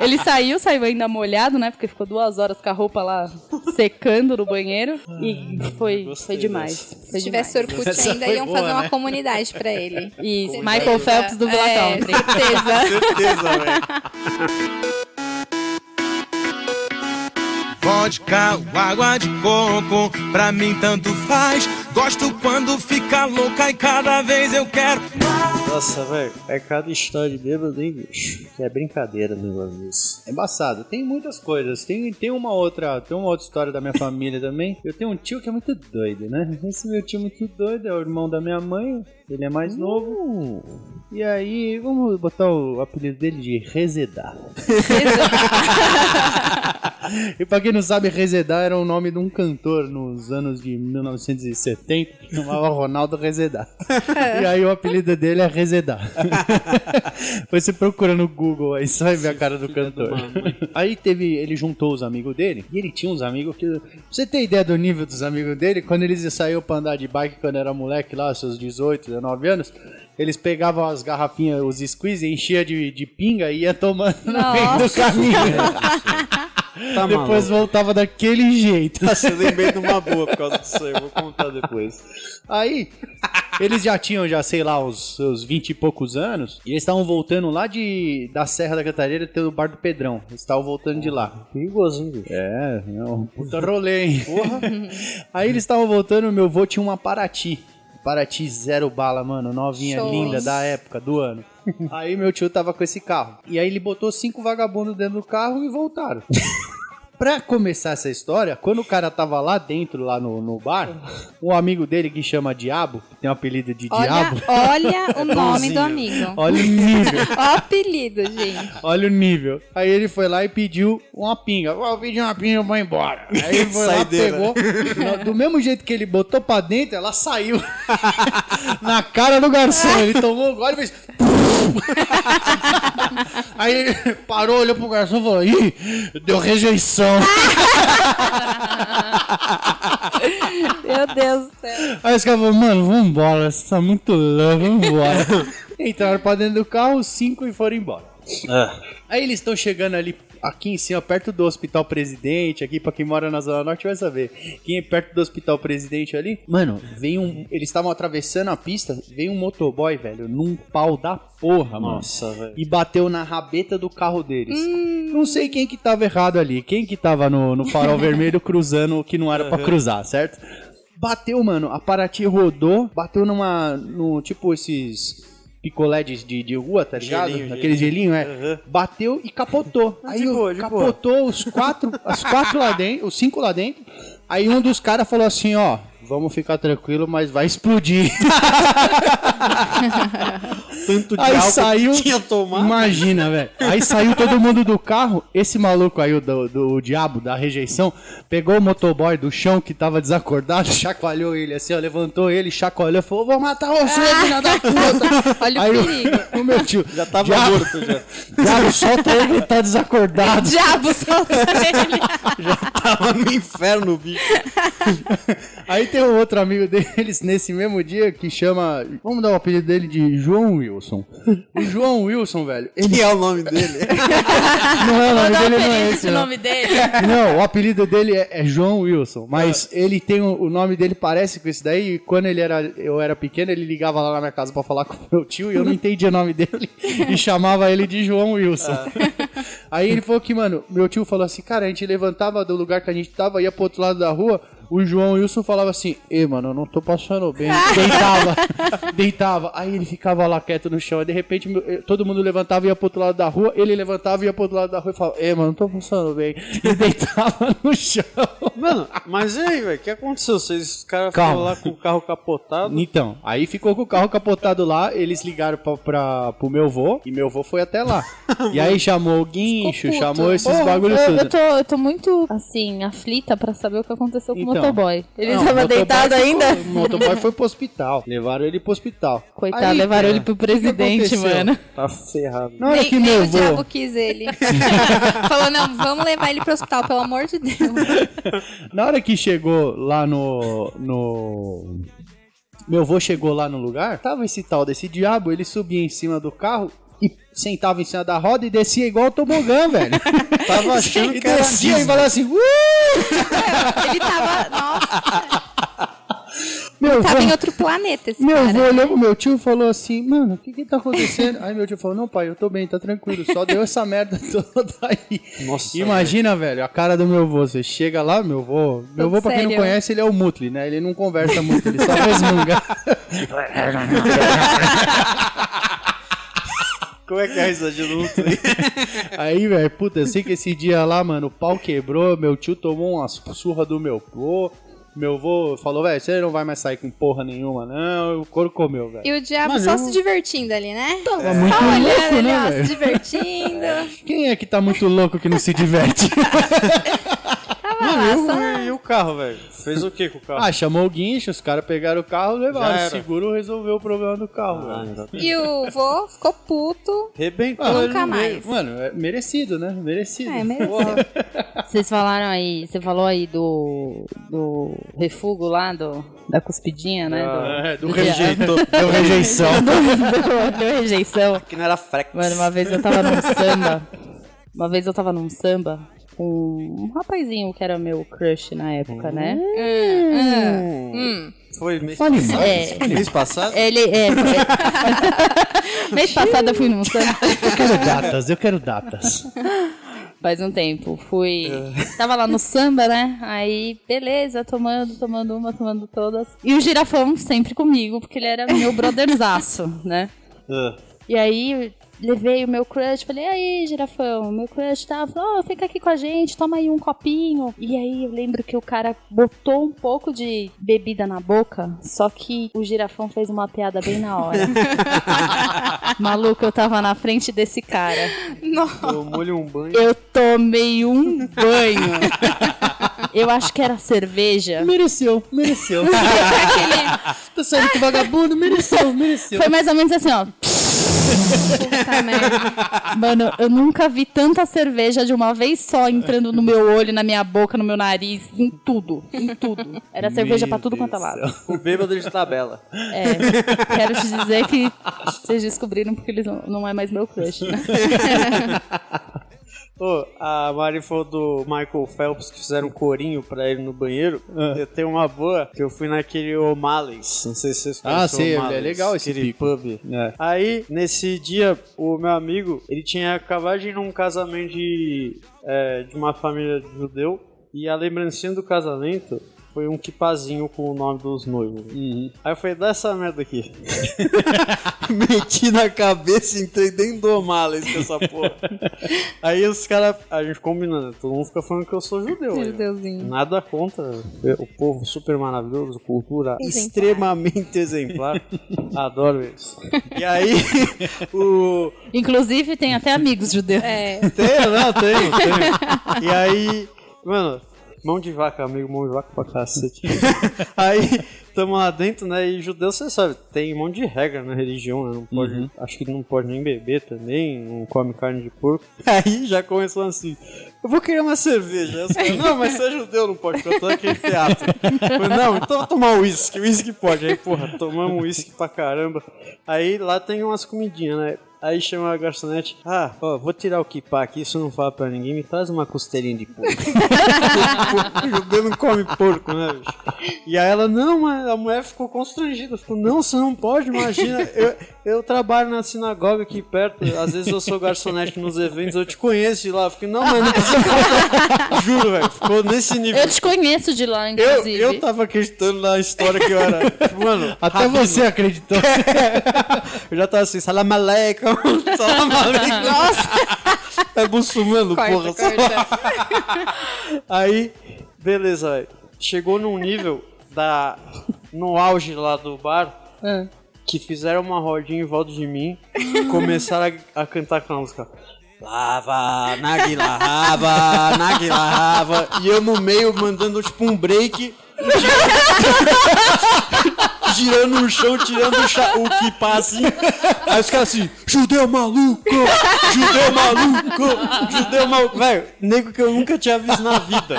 Ele saiu, saiu ainda molhado, né? Porque ficou duas horas com a roupa lá secando no banheiro. E foi, foi demais. Foi Se tivesse. Orkut ainda, iam boa, fazer uma né? comunidade pra ele. E Certeza. Michael Phelps do Villa É, Country. certeza. Certeza, velho. Vodka ou água de coco, pra mim tanto faz. Gosto quando fica louca e cada vez eu quero mais. Nossa, velho. É cada história de bêbado, hein, bicho? Que é brincadeira, negócio disso. É embaçado. Tem muitas coisas. Tem, tem uma outra, tem uma outra história da minha família também. Eu tenho um tio que é muito doido, né? Esse meu tio muito doido é o irmão da minha mãe. Ele é mais novo. E aí, vamos botar o apelido dele de Rezedar. e pra quem não sabe, Rezedar era o nome de um cantor nos anos de 1970 que chamava Ronaldo Rezedar. e aí o apelido dele é Rezedar. Você procura no Google aí, você vai ver a cara do cantor. Aí teve, ele juntou os amigos dele, e ele tinha uns amigos que. Pra você ter ideia do nível dos amigos dele, quando eles saíram pra andar de bike quando era moleque lá, seus 18, 19 anos, eles pegavam as garrafinhas, os squeeze, enchia de, de pinga e ia tomando no meio do Nossa. caminho. Tá Depois maluco. voltava daquele jeito. Nossa, eu lembrei de uma boa por causa disso aí, eu vou contar depois. Aí, eles já tinham, já sei lá, os seus 20 e poucos anos, e eles estavam voltando lá de da Serra da Cantareira, tem o bar do Pedrão. Eles estavam voltando de lá. Perigosinho, bicho. É, não, puta rolê, hein? Aí eles estavam voltando, meu avô tinha uma Paraty. Paraty zero bala, mano, novinha, Show. linda, da época, do ano. Aí meu tio tava com esse carro. E aí ele botou cinco vagabundos dentro do carro e voltaram. Pra começar essa história, quando o cara tava lá dentro, lá no, no bar, um amigo dele que chama Diabo, que tem o apelido de Olha, Diabo, olha o nome do amigo. olha o nível. O apelido, gente. Olha o nível. Aí ele foi lá e pediu uma pinga. Ó, Eu pedi uma pinga, eu vou embora. Aí ele foi lá, pegou. Do mesmo jeito que ele botou pra dentro, ela saiu na cara do garçom. Ele tomou um gole e fez. Aí ele parou, olhou pro garçom e falou: Ih, deu rejeição. Meu Deus do céu. Aí os caras falaram: Mano, vambora, você tá muito louco, vambora. Entraram pra dentro do carro, os cinco e foram embora. Aí eles estão chegando ali aqui em cima, perto do Hospital Presidente, aqui pra quem mora na Zona Norte vai saber. Quem é perto do Hospital Presidente ali, mano, veio um. Eles estavam atravessando a pista, veio um motoboy, velho, num pau da porra, mano. Nossa, velho. E bateu na rabeta do carro deles. Não sei quem que tava errado ali, quem que tava no, no farol vermelho cruzando o que não era pra cruzar, certo? Bateu, mano, a Paraty rodou, bateu numa. no tipo esses picolé de, de, de rua, tá ligado? Gelinho, Aquele gelinho, é. Aham. Bateu e capotou. Aí De o- boa, de capotou os quatro, as quatro lá dentro, os cinco lá dentro. Aí um dos caras falou assim, ó, vamos ficar tranquilo, mas vai explodir. Tanto de Aí álcool saiu. que tinha tomado. Imagina, velho. Aí saiu todo mundo do carro. Esse maluco aí, o do, do diabo, da rejeição, pegou o motoboy do chão que tava desacordado, chacoalhou ele assim, ó, levantou ele, chacoalhou, falou: Vou matar você, filha da puta. Olha Aí o perigo. o meu tio. Já tava Diabo, morto já. Diabo, solta ele, ele tá desacordado. Diabo solta ele. Tava no inferno, bicho. Aí tem um outro amigo deles nesse mesmo dia que chama. Vamos dar o apelido dele de João Wilson. O João Wilson, velho, ele Que é o nome dele? não é o nome um dele, não é esse. não. nome dele. Não, o apelido dele é, é João Wilson, mas ele tem o, o nome dele parece com esse daí. E quando ele era, eu era pequeno, ele ligava lá na minha casa pra falar com meu tio e eu não entendia o nome dele e chamava ele de João Wilson. Aí ele falou que, mano, meu tio falou assim, cara, a gente levantava do lugar que a gente tava, ia pro outro lado da rua. O João Wilson falava assim: Ei, mano, eu não tô passando bem. Deitava, deitava. Aí ele ficava lá quieto no chão. Aí de repente eh, todo mundo levantava e ia pro outro lado da rua. Ele levantava e ia pro outro lado da rua e falava: Ei, mano, não tô passando bem. E deitava no chão. Mano, mas e aí, velho? O que aconteceu? Vocês, os caras Calma. foram lá com o carro capotado. Então, aí ficou com o carro capotado lá. Eles ligaram pra, pra, pro meu vô e meu vô foi até lá. E aí chamou o guincho, chamou esses Porra, bagulho eu, tudo. eu, tô, eu tô muito, assim, aflita pra saber o que aconteceu com Então. O motoboy. Ele Não, tava motoboy deitado ficou- ainda? O motoboy foi pro hospital. Levaram ele pro hospital. Coitado, Aí, levaram cara, ele pro presidente, mano. Tá ferrado. Na hora Nem, que meu o diabo quis ele. Falou, não, vamos levar ele pro hospital, pelo amor de Deus. Na hora que chegou lá no. no. Meu avô chegou lá no lugar, tava esse tal desse diabo, ele subia em cima do carro e sentava em cima da roda e descia igual o tobogã, velho. Tava achando que era descia e falava assim, uh! Ele tava, nossa, Meu tava em avô, outro planeta esse meu avô cara. olhou pro meu tio e falou assim, mano, o que que tá acontecendo? Aí meu tio falou, não pai, eu tô bem, tá tranquilo, só deu essa merda toda aí. Nossa, Imagina, velho, a cara do meu avô, você chega lá, meu avô, meu avô pra quem não conhece, ele é o Mutli, né? Ele não conversa muito, ele só resmunga. Como é que é a risadinha do outro aí? Aí, velho, puta, eu sei que esse dia lá, mano, o pau quebrou, meu tio tomou uma surra do meu vô. Meu vô falou, velho, você não vai mais sair com porra nenhuma, não. O couro comeu, velho. E o diabo Mano, só eu- se divertindo ali, né? Tava muito Só olhando louco, ali, né, ó, se divertindo. Quem é que tá muito louco que não se diverte? Tava lá, só na- E, o- e o carro, velho? Fez o que com o carro? ah, chamou o guincho, os caras pegaram o carro e levaram. O seguro resolveu o problema do carro, Ah, velho. E o vô ficou puto. Rebentou Ah, Nunca mais. Mano, é merecido, né? Merecido. É, mereceu. Vocês falaram aí, você falou aí do, do refúgio lá, do, da cuspidinha, né? É, do do rejeito. Deu rejeição. do, do, deu rejeição. Que não era frex. Mano, uma vez eu tava num samba. Uma vez eu tava num samba. Com um rapazinho que era meu crush na época, né? Hum. Foi mês, mais. É. mês passado? Ele é. Mês passado eu fui num samba. Eu quero datas, eu quero datas. Faz um tempo. Fui. Tava lá no samba, né? Aí, beleza, tomando, tomando uma, tomando todas. E o girafão sempre comigo, porque ele era meu brotherzaço, né? Ah, E aí levei o meu crush, falei, e aí, girafão, meu crush tá, falou, oh, fica aqui com a gente, toma aí um copinho. E aí eu lembro que o cara botou um pouco de bebida na boca, só que o girafão fez uma piada bem na hora. Maluco, eu tava na frente desse cara. eu molho um banho. Eu tomei um banho. Eu acho que era cerveja. Mereceu, mereceu. Tô saindo com vagabundo, mereceu, mereceu. Foi mais ou menos assim, ó. Puta merda. Mano, eu nunca vi tanta cerveja de uma vez só entrando no meu olho, na minha boca, no meu nariz, em tudo, em tudo. Era cerveja pra tudo quanto é lado. O bêbado de tabela. É, quero te dizer que vocês descobriram porque eles não, não é mais meu crush, né? Ô, a Mari falou do Michael Phelps que fizeram um corinho pra ele no banheiro. Ah. Eu tenho uma boa, que eu fui naquele O'Malley's. Não sei se vocês conhecem Ah, sei, o O'Malley's, é legal esse aquele pico. pub. É. Aí, nesse dia, o meu amigo, ele tinha acabado de ir num casamento de, é, de uma família judeu. E a lembrancinha do casamento foi um kipazinho com o nome dos noivos. Uhum. Aí eu falei, dá essa merda aqui. Meti na cabeça e entrei dentro do O'Malley's com essa porra. Aí os caras, a gente combinando, todo mundo fica falando que eu sou judeu. aí, ó. Judeuzinho. Nada contra o povo super maravilhoso, cultura Exemplar. extremamente exemplar. Adoro isso. E aí, o. Inclusive, tem até amigos judeus. É. Tenho, não, tenho, tenho. E aí, mano, mão de vaca, amigo, mão de vaca pra cacete. Aí, tamo lá dentro, né? E judeu, você sabe, tem um monte de regra na religião, né? Não pode, Acho que não pode nem beber também, não come carne de porco. Aí já começou assim. Eu vou querer uma cerveja. Caras, não, mas você é judeu, não pode, porque eu tô aqui em teatro. Falei, não, então vou tomar uísque, uísque pode. Aí, porra, tomamos uísque pra caramba. Aí lá tem umas comidinhas, né? Aí chama a garçonete, ah, ó, vou tirar o kipá aqui, isso não fala pra ninguém, me traz uma costelinha de porco. o judeu não come porco, né, bicho? E aí ela, não, mas a mulher ficou constrangida, ficou, não, você não pode, imagina, eu, eu trabalho na sinagoga aqui perto, às vezes eu sou garçonete nos eventos, eu te conheço de lá, eu fiquei, não, mas não precisa falar." Juro, velho, ficou nesse nível. Eu te conheço de lá, Eu, inclusive. eu tava acreditando na história que eu era. Mano, Até rabino. você acreditou. Eu já tava assim, salam aleikum. Nossa! É muçulmano, Corta, porra. corta. Aí, beleza, velho. Chegou num nível da. No auge lá do bar, Ah. que fizeram uma rodinha em volta de mim e começaram a, a cantar com a música. Lava, Nagila Rava, Nagila Rava. E eu no meio mandando tipo um break. Girando no chão, tirando o, cha- o kipá assim. Aí os caras assim, judeu maluco, judeu maluco, judeu maluco. Velho, nego que eu nunca tinha visto na vida.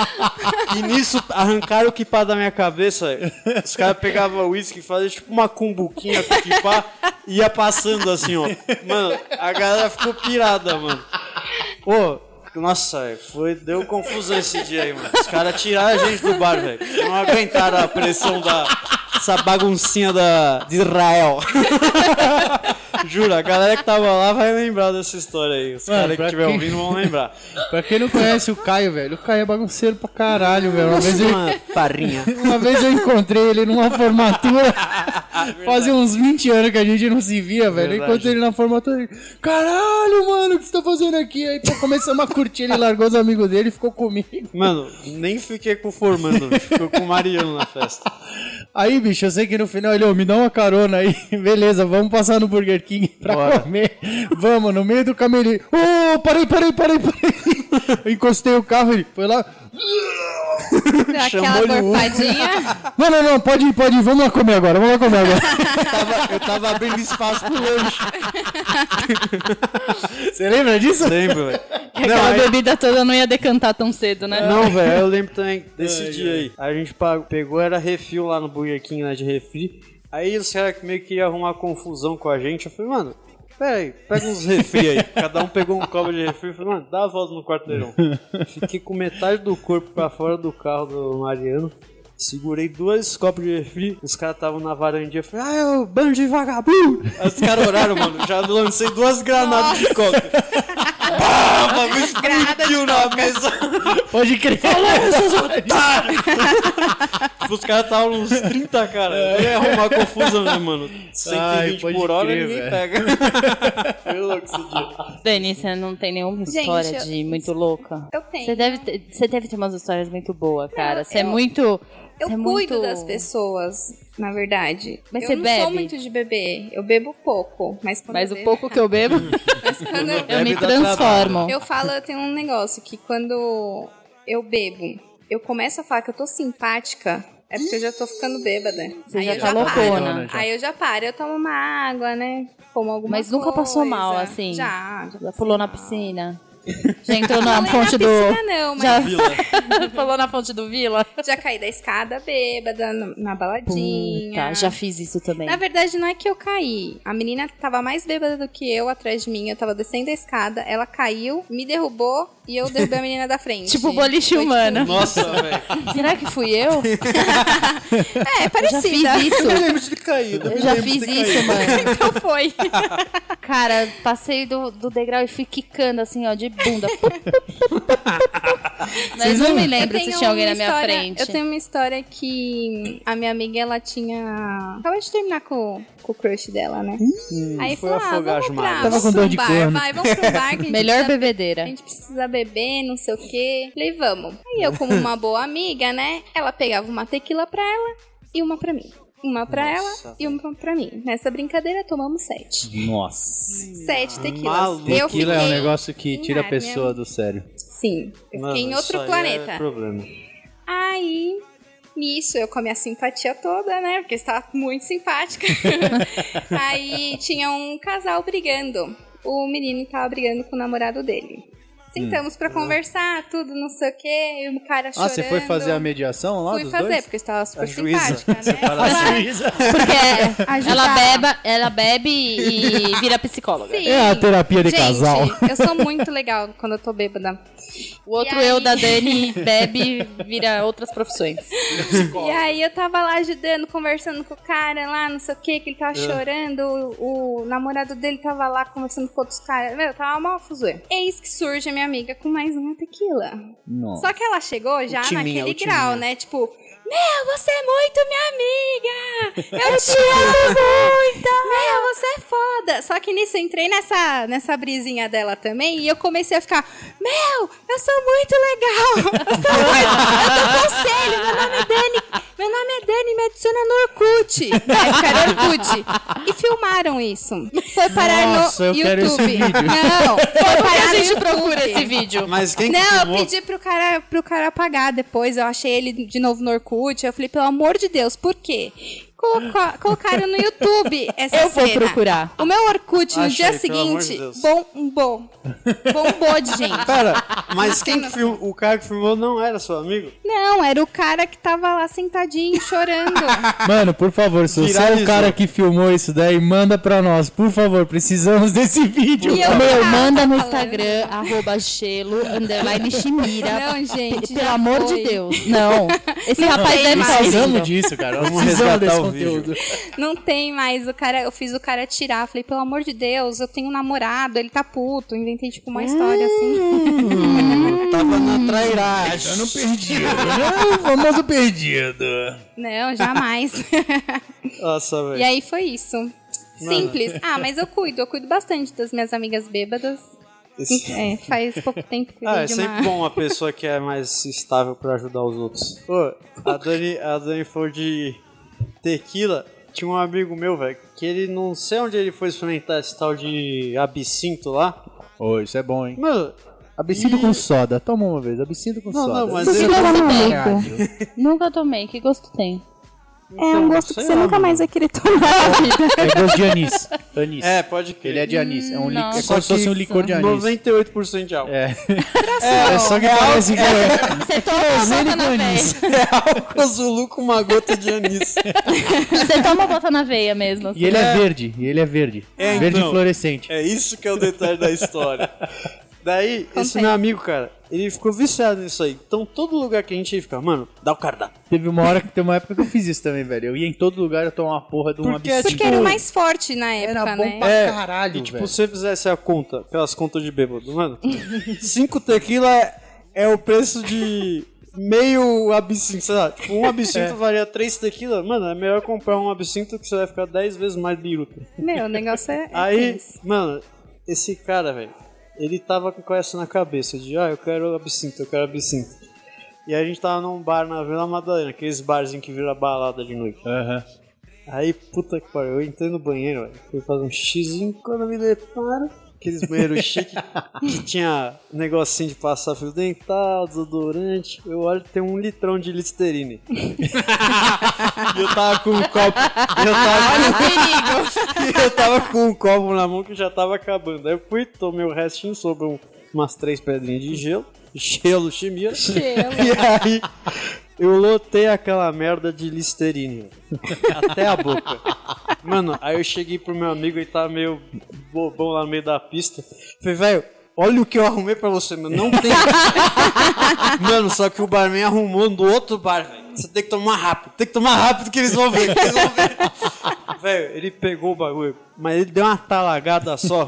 E nisso arrancaram o kipá da minha cabeça. Os caras pegavam uísque e faziam tipo uma cumbuquinha com o kipá e ia passando assim, ó. Mano, a galera ficou pirada, mano. Pô, nossa, foi, deu confusão esse dia aí, mano. Os caras tiraram a gente do bar, velho. Não aguentaram a pressão da. Essa baguncinha da, de Israel. Juro, a galera que tava lá vai lembrar dessa história aí. Os caras que estiver quem- ouvindo vão lembrar. pra quem não conhece o Caio, velho, o Caio é bagunceiro pra caralho, velho. Uma vez eu, Uma farinha. uma vez eu encontrei ele numa formatura. Fazia uns 20 anos que a gente não se via, velho. Eu encontrei ele na formatura. Ele, Caralho, mano, o que você tá fazendo aqui? Aí pô, começamos a curtir, ele largou os amigos dele e ficou comigo. Mano, nem fiquei com o formando, ficou com o Mariano na festa. Aí, bicho, eu sei que no final ele, ô, me dá uma carona aí. Beleza, vamos passar no Burger King pra Bora. comer. Vamos, no meio do caminho ele, ô, parei, parei, parei, parei. Eu encostei o carro, ele foi lá. Aquela gorfadinha. Não, não, não, pode ir, pode ir, vamos lá comer agora, vamos lá comer agora. Eu tava, eu tava abrindo espaço pro lanche. Você lembra disso? Lembro, velho. Que aquela bebida toda não ia decantar tão cedo, né? Não, velho, eu lembro também desse Ai, dia ai. aí. A gente pagou- pegou, era refil lá no Burger King, né, de refri. Aí os caras meio que iam arrumar confusão com a gente. Eu falei, mano, Pera aí, pega uns refri aí. Cada um pegou um copo de refri e falou, mano, dá a volta no quarteirão. Fiquei com metade do corpo pra fora do carro do Mariano. Segurei dois copos de refri, os caras estavam na varandinha. Falei, ah, é o bando de vagabundo. Aí os caras oraram, mano. Já lancei duas granadas de coca. O bagulho explodiu na mesa. Pode crer. Os caras estavam uns 30, cara. Eu ia arrumar confusão, né, mano? 120 pode por hora crer, ninguém velho. pega. Foi louco esse dia. Dani, você não tem nenhuma Gente, história eu- de muito louca? Eu tenho. Você deve, ter, você deve ter umas histórias muito boas, cara. Você é eu- muito. Eu é cuido muito... das pessoas, na verdade. Mas eu você não bebe? sou muito de beber. Eu bebo pouco, mas quando Mas eu o bebo, pouco que eu bebo, mas quando eu, eu me transformo. eu falo, eu tenho um negócio que quando eu bebo, eu começo a falar que eu tô simpática, é porque eu já tô ficando bêbada. Você Aí já eu tá já loucona. paro. Aí eu já paro, eu tomo uma água, né? Como alguma Mas nunca passou coisa. mal, assim? Já, já pulou na mal. piscina. Já entrou na Não falei fonte na do. piscina, não, mas Já pulou na fonte do Vila? já caí da escada bêbada, na, na baladinha. Tá, já fiz isso também. Na verdade, não é que eu caí. A menina tava mais bêbada do que eu atrás de mim. Eu tava descendo a escada, ela caiu, me derrubou e eu derrubei a menina da frente. Tipo boliche Foi, humano. Nossa, velho. Será que fui eu? É, Eu já fiz isso. Eu lembro de ter caído. Eu já fiz isso, mano. Então foi. Cara, passei do, do degrau e fui quicando assim, ó, de bunda. Mas não me lembro se tinha alguém na minha história- frente. Eu tenho uma história que a minha amiga, ela tinha... Acabou de terminar com, com o crush dela, né? Aí foi falou, ah, afogar vamos as pra, mágoas. Tava com pra dor um de bar, corno. vai, vamos um bar que Melhor precisa bebedeira. A gente precisa beber, não sei o quê. Falei, vamos. Aí eu, como uma boa amiga, né? Ela pegava uma tequila pra ela e uma pra mim. Uma pra Nossa, ela e uma pra mim. Nessa brincadeira, tomamos sete. Nossa. Sete tequilas. Maluco. Aquilo é um negócio que tira a em pessoa do sério. Sim, eu Mano, fiquei em outro isso aí planeta. É problema. Aí, nisso, eu com a minha simpatia toda, né? Porque estava muito simpática. Aí tinha um casal brigando. O menino estava brigando com o namorado dele. Sentamos pra conversar, tudo, não sei o quê, e o cara chorando. Ah, você foi fazer a mediação lá Fui dos fazer, dois? porque eu estava super A juíza. simpática, né? A juíza. Porque Ajudar. ela, beba, ela bebe e vira psicóloga. Sim. É a terapia de Gente, casal. eu sou muito legal quando eu tô bêbada. O outro E aí? eu da Dani bebe vira outras profissões. E aí eu tava lá ajudando, conversando com o cara lá, não sei o que, que ele tava chorando. O, o namorado dele tava lá conversando com outros caras. Meu, tava mal fuzuê. Eis que surge a minha amiga com mais uma tequila. Nossa. Só que ela chegou já timinha, naquele grau, né? Tipo, meu, você é muito minha amiga! Eu te amo muito! Meu, você é foda! Só que nisso eu entrei nessa, nessa brisinha dela também e eu comecei a ficar, meu, eu sou muito legal! Eu sou muito. Eu dou conselho, meu nome é Dani. Meu nome é Dani, me adiciona no Orkut. Na época era Orkut. E filmaram isso. Foi parar Nossa, eu no quero esse YouTube. vídeo. Não, foi parar a gente procura esse vídeo. Mas quem que Não, eu filmou? pedi pro cara, pro cara apagar depois. Eu achei ele de novo no Orkut. Eu falei, pelo amor de Deus, por quê? Coloca- colocaram no YouTube essa Eu vou cena. procurar. O meu Orkut no Achei, dia amor de seguinte Deus. bombou. Bombou de gente. Pera, mas quem que filmou? O cara que filmou não era seu amigo? Não, era o cara que tava lá sentadinho, chorando. Mano, por favor, se você é o cara que filmou isso daí, manda pra nós. Por favor, precisamos desse vídeo. E eu Meu, manda no. Instagram, arroba gelo, underline chimira. Não, gente, Pelo amor foi. de Deus. Não. Esse rapaz tem deve mais. estar Precisamos ouvindo. disso, cara. Vamos Precisamos resgatar desse o. conteúdo. Não tem mais. O cara, eu fiz o cara tirar. Falei, pelo amor de Deus, eu tenho um namorado, ele tá puto. Inventei, tipo, uma história assim. Tava na trairagem. Eu não perdido, né? O famoso perdido. Não, jamais. Nossa, E velho. aí foi isso. Simples. Ah, mas eu cuido, eu cuido bastante das minhas amigas bêbadas. Esse- É, faz pouco tempo que eu Ah, é sempre uma... bom uma pessoa que é mais estável pra ajudar os outros. Pô, a Dani, a Dani falou de tequila. Tinha um amigo meu, velho, que ele não sei onde ele foi experimentar esse tal de absinto lá. Ô, isso é bom, hein? Mano, Absinto com soda. Toma uma vez, absinto com Não, soda. não, mas é Nunca tomei. Nunca tomei. Que gosto tem? É um gosto que você lá, nunca mano. mais vai querer tomar na vida. É gosto de anis. anis. É, pode crer. Ele é de anis. É, um li... É Só como se fosse um licor de anis. 98% de álcool. É. é, só que parece que é. Você toma uma bota na veia. É álcool Zulu com uma gota de anis. Você toma bota na veia mesmo. assim. E ele é verde. E ele é verde. É, verde então. fluorescente. É isso que é o detalhe da história. Daí, esse Contei. meu amigo, cara, ele ficou viciado nisso aí. Então, todo lugar que a gente ia ficar, mano, dá o cardápio. Teve uma hora que tem uma época que eu fiz isso também, velho. Eu ia em todo lugar eu tomar uma porra de um Porque, absinto. Porque era o mais forte na Era época, bom né? pra É, caralho, E, tipo, velho. se você fizesse a conta, pelas contas de bêbado, mano, cinco tequila é, é o preço de meio absinto, sei lá. Tipo, um absinto valia três tequila. Mano, é melhor comprar um absinto que você vai ficar dez vezes mais biruta. Meu, o negócio é. é Aí, tenso. mano, esse cara, velho, ele tava com essa na cabeça de, ah, eu quero absinto, eu quero absinto. E a gente tava num bar na Vila Madalena, aqueles barzinhos que vira balada de noite. Aham. Aí, puta que pariu, eu entrei no banheiro, velho, fui fazer um xizinho, quando eu me deparo, aqueles banheiros chiques que tinha negocinho de passar fio dental, desodorante, eu olho tem um litrão de Listerine. e eu tava com um copo, eu tava, eu tava com um copo na mão que já tava acabando. Aí eu fui, tomei o restinho, sobrou um- umas três pedrinhas de gelo, gelo chimia. Gelo. E aí, eu lotei aquela merda de Listerine, até a boca. Mano, aí eu cheguei pro meu amigo, ele tava meio bobão lá no meio da pista. Falei, velho, olha o que eu arrumei pra você, mano. Não tem. mano, só que o barman arrumou do outro bar, velho. Você tem que tomar rápido, tem que tomar rápido que eles vão ver, que eles vão ver. Velho, ele pegou o bagulho, mas ele deu uma talagada só.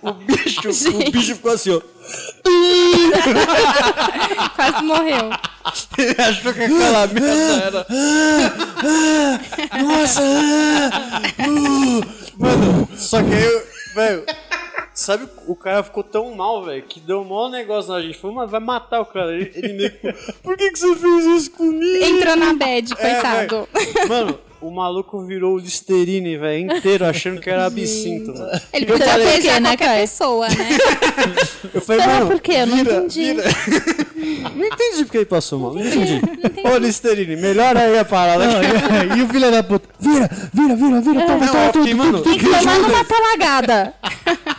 O bicho, o bicho ficou assim, ó. Quase morreu. Ele achou que aquela merda era. Nossa! Mano, só que aí, eu- velho. Sabe, o cara ficou tão mal, velho, que deu um mau negócio na gente. Falou, mas vai matar o cara. Ele, ele meio que. Por que, que você fez isso comigo? Entrou na bad, É, coitado. Mano, o maluco virou o Listerine, velho, inteiro, achando que era absinto, mano. Ele podia falei, beijar né, qualquer Caio? pessoa, né? Eu falei, Será mano, por quê? Eu não vira, entendi. vira. Não entendi porque ele passou mal, não entendi. Ô, Listerine, melhora aí a parada. Não, e, e o filho da puta? Vira, vira, vira, vira, toma, toma, fiquei, tudo, mano, Tem que tomar numa talagada.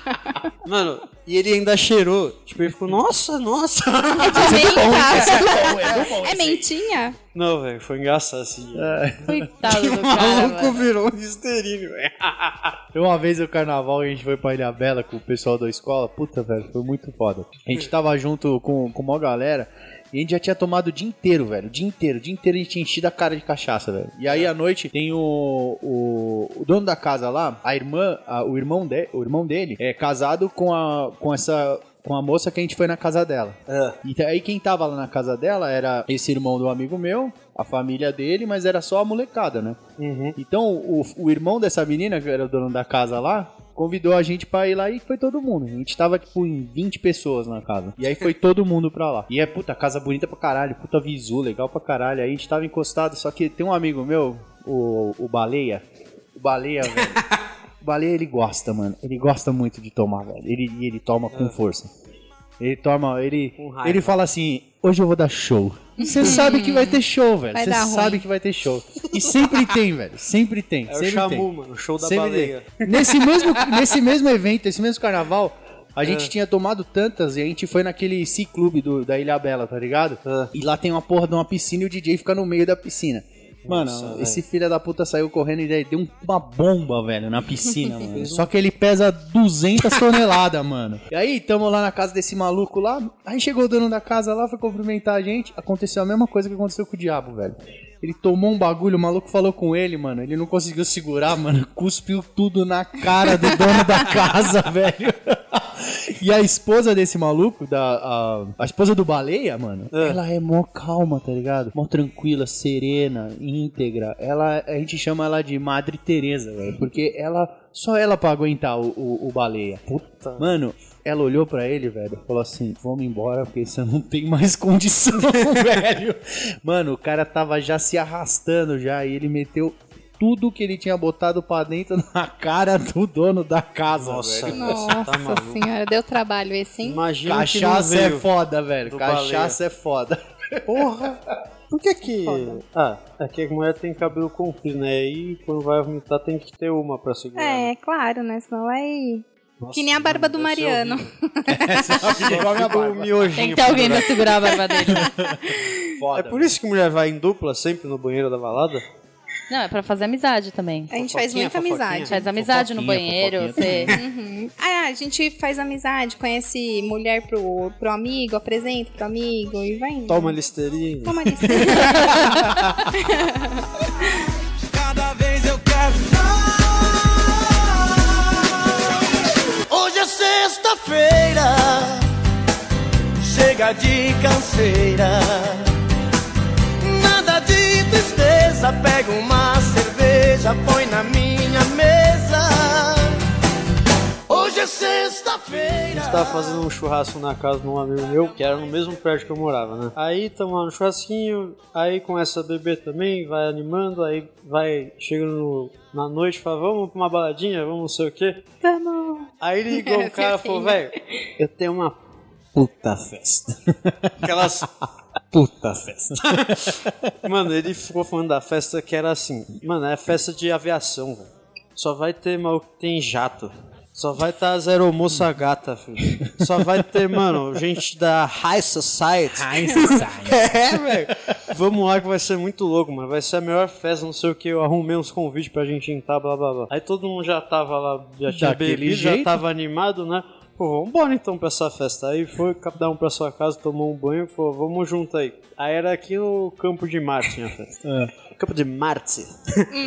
Mano, e ele ainda cheirou. Tipo, ele ficou, nossa, nossa. É mentinha? Não, velho, foi engraçado assim. Coitado E do o cara, maluco velho. virou um listerine, velho. Uma vez no carnaval a gente foi pra Ilha Bela com o pessoal da escola. Puta, velho, foi muito foda. A gente tava junto com, com uma galera e a gente já tinha tomado o dia inteiro, velho. O dia inteiro, o dia inteiro a gente tinha enchido a cara de cachaça, velho. E aí à noite tem o, o, o dono da casa lá, a irmã, a- o, irmão de, o irmão dele é casado com a, com essa. Com a moça que a gente foi na casa dela. É. E aí quem tava lá na casa dela era esse irmão do amigo meu, a família dele, mas era só a molecada, né? Uhum. Então, o, o irmão dessa menina, que era o dono da casa lá, convidou a gente pra ir lá e foi todo mundo. A gente tava, tipo, em 20 pessoas na casa. E aí foi todo mundo pra lá. E é, puta, casa bonita pra caralho, puta visu, legal pra caralho. Aí a gente tava encostado, só que tem um amigo meu, o, o Baleia. O Baleia, velho. O Baleia, ele gosta, mano. Ele gosta muito de tomar, velho. Ele, e ele toma com força. Ele toma, ele, raiva. ele fala assim: hoje eu vou dar show. Você sabe que vai ter show, velho. Você sabe ruim. que vai ter show. E sempre tem, velho. Sempre tem. É o sempre Xamu, tem. mano, o show da Sempre baleia. tem. Nesse mesmo, nesse mesmo evento, esse mesmo carnaval, a gente É. tinha tomado tantas e a gente foi naquele do, da Ilha Bela, tá ligado? É. E lá tem uma porra de uma piscina e o DJ fica no meio da piscina. Mano, Nossa, esse filho da puta saiu correndo e deu um- uma bomba, velho, na piscina, mano. Só que ele pesa 200 toneladas, mano. E aí, tamo lá na casa desse maluco lá. Aí chegou o dono da casa lá, foi cumprimentar a gente. Aconteceu a mesma coisa que aconteceu com o diabo, velho. Ele tomou um bagulho, o maluco falou com ele, mano. Ele não conseguiu segurar, mano. Cuspiu tudo na cara do dono da casa, velho. E a esposa desse maluco, da, a, a esposa do baleia, mano, É. ela é mó calma, tá ligado? Mó tranquila, serena, íntegra. Ela, a gente chama ela de Madre Teresa, velho. Porque ela, só ela pra aguentar o, o, o baleia. Puta. Mano, ela olhou pra ele, velho, falou assim: Vamos embora, porque você não tem mais condição, velho. Mano, o cara tava já se arrastando já e ele meteu tudo que ele tinha botado pra dentro na cara do dono da casa, Nossa, velho. Nossa tá senhora, deu trabalho esse, hein? Imagina Cachaça é foda, velho. Cachaça é foda. Porra. Por que que... Ah, é que a mulher tem cabelo comprido, né? E quando vai vomitar tem que ter uma pra segurar. É, claro, né? Senão vai. Nossa, Que nem a barba do Mariano. horrível. Igual a barba. miojinho Tem que ter alguém pra segurar a barba dele. É Foda. por isso que mulher vai em dupla sempre no banheiro da balada? Não, é pra fazer amizade também. A gente faz muita amizade. Faz amizade no banheiro, você... Uhum. Ah, a gente faz amizade, conhece mulher pro, pro amigo, apresenta pro amigo e vai indo. Toma listerine. Toma lista. Cada vez eu quero Hoje é sexta-feira, chega de canseira. De tristeza, pega uma cerveja, põe na minha mesa. Hoje é A sexta-feira. gente tava fazendo um churrasco na casa de um amigo meu, que era no mesmo prédio que eu morava, né? Aí lá no churrasquinho, aí começa a beber também, vai animando, aí vai chegando na noite, fala, vamos pra uma baladinha, vamos não sei o quê. Aí ligou um cara e falou, velho, eu tenho uma puta festa. Aquelas puta festa. Mano, ele ficou falando da festa que era assim, mano, é festa de aviação, velho. Só vai ter mal que tem jato. Só vai estar tá zero moça gata, filho. Só vai ter, mano, gente da High Society. É, velho. Vamos lá que vai ser muito louco, mano. Vai ser a melhor festa, não sei o que. Eu arrumei uns convites pra gente entrar, blá blá blá. Aí todo mundo já tava lá, já tinha bebido, já tava animado, né? Pô, vambora então pra essa festa. Aí foi cada um pra sua casa, tomou um banho, falou, vamos junto aí. Aí era aqui no Campo de Marte a festa. É. Campo de Marte?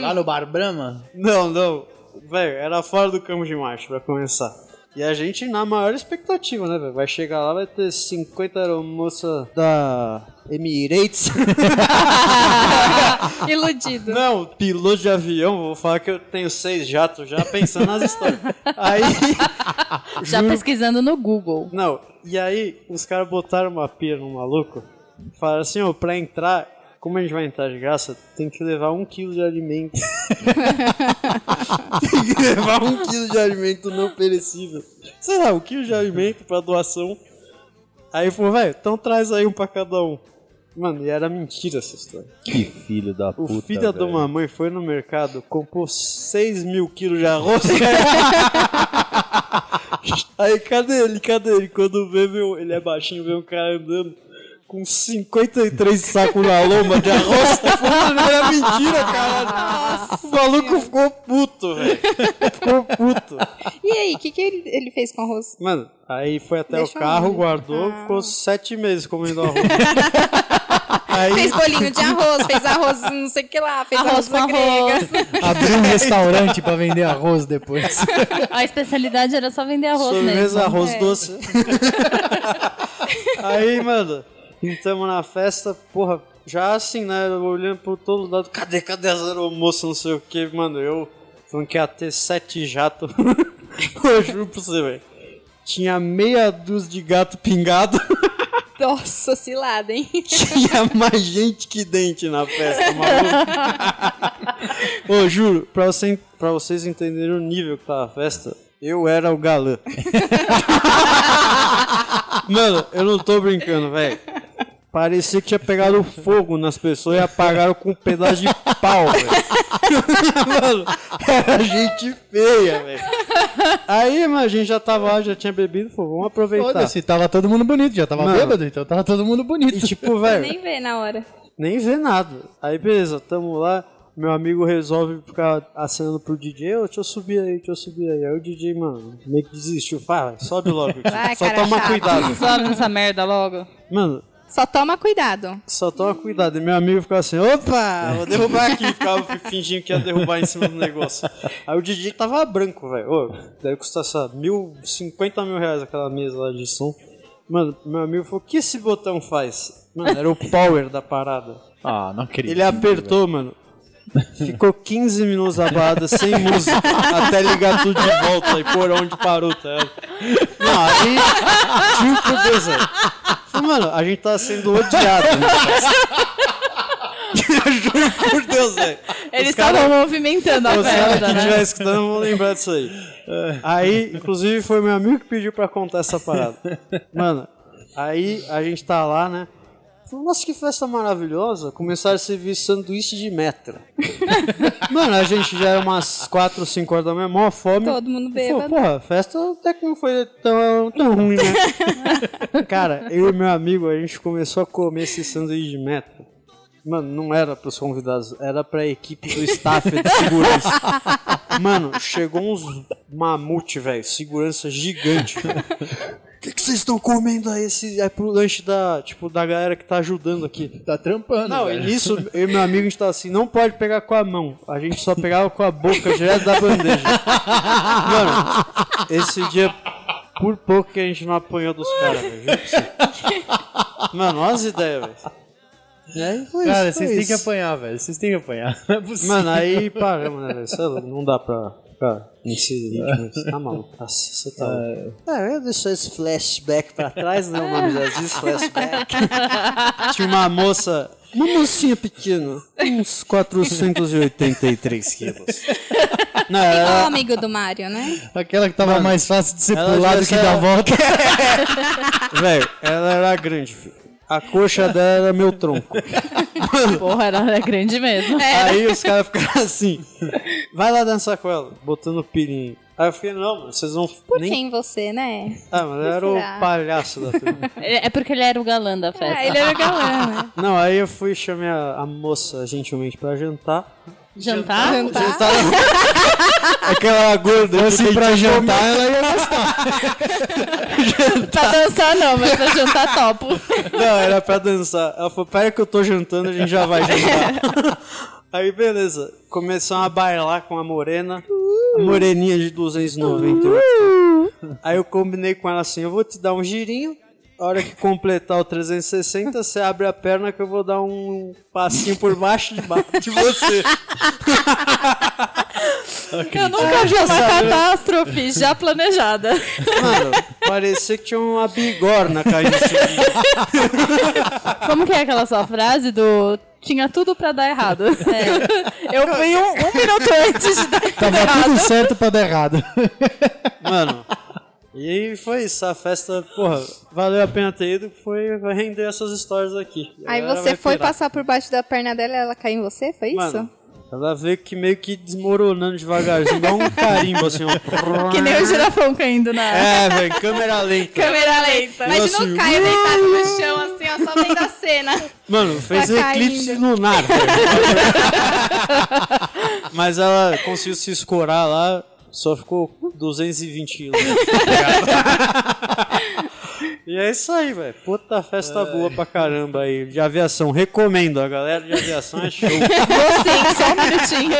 Lá no Bar Brahma? Não, não. Velho, era fora do Campo de Marte pra começar. E a gente na maior expectativa, né, velho? Vai chegar lá, vai ter 50 aeromoças da Emirates. Iludido. Não, piloto de avião, vou falar que eu tenho seis jatos já pensando nas histórias. Aí. Já juro- pesquisando no Google. Não, e aí os caras botaram uma pia no maluco. Falaram assim, ó, pra entrar, como a gente vai entrar de graça, tem que levar um quilo de alimento. tem que levar um quilo de alimento não perecível. Sei lá, um quilo de alimento pra doação. Aí falou, velho, então traz aí um pra cada um. Mano, e era mentira essa história. Que filho da O puta. filho da mamãe foi no mercado, comprou 6 mil quilos de arroz. Aí, cadê ele? Cadê ele? Quando vê, meu, ele é baixinho, vê um cara andando com 53 sacos na lomba de arroz. Falei, Mano, era mentira, caralho. o maluco ficou puto, velho. Ficou puto. E aí, o que, que ele, ele fez com arroz? Mano, aí foi até Deixa o carro, guardou, Ah. ficou sete meses comendo arroz. aí, Fez bolinho de arroz, fez arroz não sei o que lá, fez Arroz arroz, com grega. arroz. Abriu um restaurante pra vender arroz depois. A especialidade era só vender arroz mesmo. Sobremesa, arroz É. doce. Aí, mano, entramos na festa, porra, já assim, né? Olhando por todo lado, cadê, cadê as aeromoças, não sei o que, mano, eu falando que ia ter sete jatos. eu juro pra você, velho. Tinha meia dúzia de gato pingado. Nossa, cilada, hein? Tinha mais gente que dente na festa, maluco. Ô, juro, pra, você, pra vocês entenderem o nível que tava a festa, eu era o galã. Mano, eu não tô brincando, velho. Parecia que tinha pegado fogo nas pessoas e apagaram com um pedaço de pau, velho. Mano, era gente feia, velho. Aí, mano, a gente já tava lá, já tinha bebido, falou, vamos aproveitar. Foda-se, tava todo mundo bonito. Já tava Mano. bêbado, então tava todo mundo bonito. E tipo, velho, Nem vê na hora. nem vê nada. Aí beleza, tamo lá, meu amigo resolve ficar acenando pro DJ, ô, deixa eu subir aí, deixa eu subir aí. Aí o DJ, mano, meio que desistiu, fala, sobe logo. Vai, só cara toma chato. cuidado. Sobe nessa merda logo. Mano, Só toma cuidado. só toma cuidado. E meu amigo ficava assim, opa, vou derrubar aqui, ficava fingindo que ia derrubar em cima do negócio. Aí o DJ tava branco, velho. Ô, deve custar, sei lá, mil, 50 mil reais aquela mesa lá de som. Mano, meu amigo falou, o que esse botão faz? Mano, era o power da parada. Ah, não acredito. Ele apertou, mano. Ficou 15 minutos a balada sem música até ligar tudo de volta e por onde parou, tá? Não, aí. Por Deus, Mano, a gente tá sendo odiado, né? Juro por Deus, velho. Eles estavam movimentando a festa, que né? estiver escutando vão lembrar disso aí. Aí, inclusive, foi meu amigo que pediu pra contar essa parada. Mano, aí a gente tá lá, né? Falei, Nossa, que festa maravilhosa. Começaram a servir sanduíche de metro. Mano, a gente já era umas 4 ou 5 horas da manhã, mó fome. Todo mundo bêbado. porra, a festa até que não foi tão, tão ruim, né? Cara, eu e meu amigo, a gente começou a comer esse sanduíche de metro. Mano, não era pros convidados, era pra equipe do staff de segurança. Mano, chegou uns mamute, velho, segurança gigante. O que que vocês estão comendo aí? Esse, é pro lanche da, tipo, da galera que tá ajudando aqui. Tá trampando, Não, e velho. nisso, eu e meu amigo, a gente tava assim, não pode pegar com a mão. A gente só pegava com a boca direto da bandeja. Mano, esse dia, por pouco que a gente não apanhou dos caras, velho. Mano, olha as ideias, velho. Aí foi Cara, isso, foi vocês têm que apanhar, velho. Vocês têm que apanhar. Não é possível. Mano, aí paramos, né, velho? É Não dá pra ficar nesse ritmo. Você tá maluco? Nossa, você tá. É, eu deixei esse flashback pra trás, né? O nome já diz flashback. Tinha uma moça, uma mocinha pequena, uns 483 quilos. Não, Igual o ela, amigo do Mário, né? Aquela que tava mais fácil de ser ela pulado devia que ser- dar volta. velho, ela era grande, filho. A coxa dela era meu tronco. Porra, era, era grande mesmo. Aí os caras ficaram assim, vai lá dançar com ela, botando pirinho. Aí eu fiquei, não, mano, vocês vão Por nem quem você, né? Ah, mas era o palhaço da turma. É é porque ele era o galã da festa. Ah, ele era galã, né? Não, aí eu fui e chamei a, a moça gentilmente pra jantar. Jantar? Jantar. Aquela gorda. Assim, pra jantar, ela ia gostar. Pra dançar não, mas pra jantar topo. Não, era pra dançar. Ela falou, pera que eu tô jantando, a gente já vai jantar. Aí, beleza. Começamos a bailar com a morena. A moreninha de 298. Aí eu combinei com ela assim, eu vou te dar um girinho. A hora que completar o 360, você abre a perna que eu vou dar um passinho por baixo de, ba- de você. Eu nunca vi uma catástrofe já planejada. Mano, parecia que tinha uma bigorna caindo. Como que é aquela sua frase do tinha tudo pra dar errado? É. Eu fui um, um minuto antes de dar Tava errado. tudo certo pra dar errado. Mano, e foi isso. A festa, porra, valeu a pena ter ido, que foi vai render essas histórias aqui. Aí você foi pirar. passar por baixo da perna dela e ela caiu em você? Foi isso? Ela veio que meio que desmoronando devagarzinho, igual um carimbo assim, ó. Que nem o girafão caindo na É, velho, câmera lenta. câmera lenta. Imagina assim, o Caio deitado no chão, assim, ó, só vendo a cena. Mano, fez Tá eclipse caindo. lunar, velho. Mas ela conseguiu se escorar lá, só ficou 220 quilos. E é isso aí, velho. Puta festa boa pra caramba aí. De aviação. Recomendo. A galera de aviação é show. Sim, só um minutinho.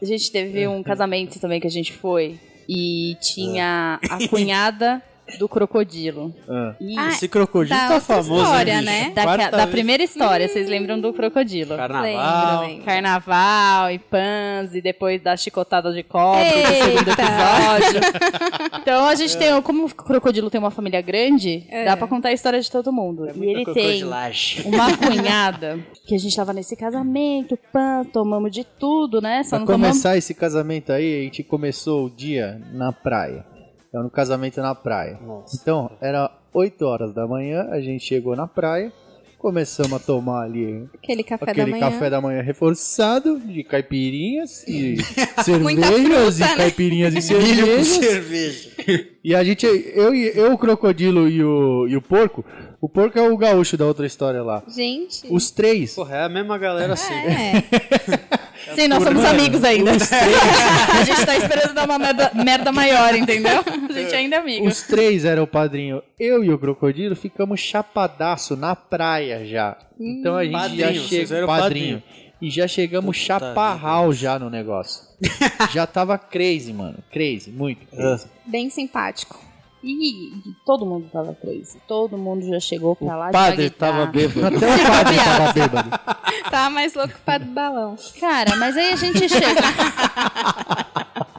A gente teve um casamento também que a gente foi. E tinha a cunhada do crocodilo. E Ah, Esse crocodilo tá famoso, história, hein, né? da, da primeira história, vocês lembram do crocodilo? Carnaval. Lembro, lembro. Carnaval e pans, e depois da chicotada de cobra do segundo episódio. Então a gente tem, como o crocodilo tem uma família grande, É. dá pra contar a história de todo mundo. e ele tem crocodilagem. uma cunhada que a gente tava nesse casamento, pan, tomamos de tudo, né? Só Pra não tomamos começar esse casamento aí, a gente começou o dia na praia. Era um casamento na praia. Então, era 8 horas da manhã, a gente chegou na praia, começamos a tomar ali Aquele café aquele da manhã. café da manhã reforçado de caipirinhas e cervejas fruta, e né? caipirinhas e Milho com cervejas. cerveja. E a gente, eu, e- eu, o crocodilo e o, e o porco, o porco é o gaúcho da outra história lá. Gente. Os três, Porra, é a mesma galera assim. É. Sim, nós somos amigos ainda. a gente tá esperando dar uma merda, merda maior, entendeu? A gente ainda é amigo. os três eram o padrinho. Eu e o crocodilo ficamos chapadaço na praia já. Então a gente Padrinho, já chegou eram padrinho. E já chegamos chaparral já no negócio. já tava crazy, mano. Crazy, muito crazy. Bem simpático. E todo mundo tava crazy. Todo mundo já chegou pra lá O padre tava bêbado. Até o padre tava bêbado. Tá mais louco que o padre do balão. Cara, mas aí a gente chega.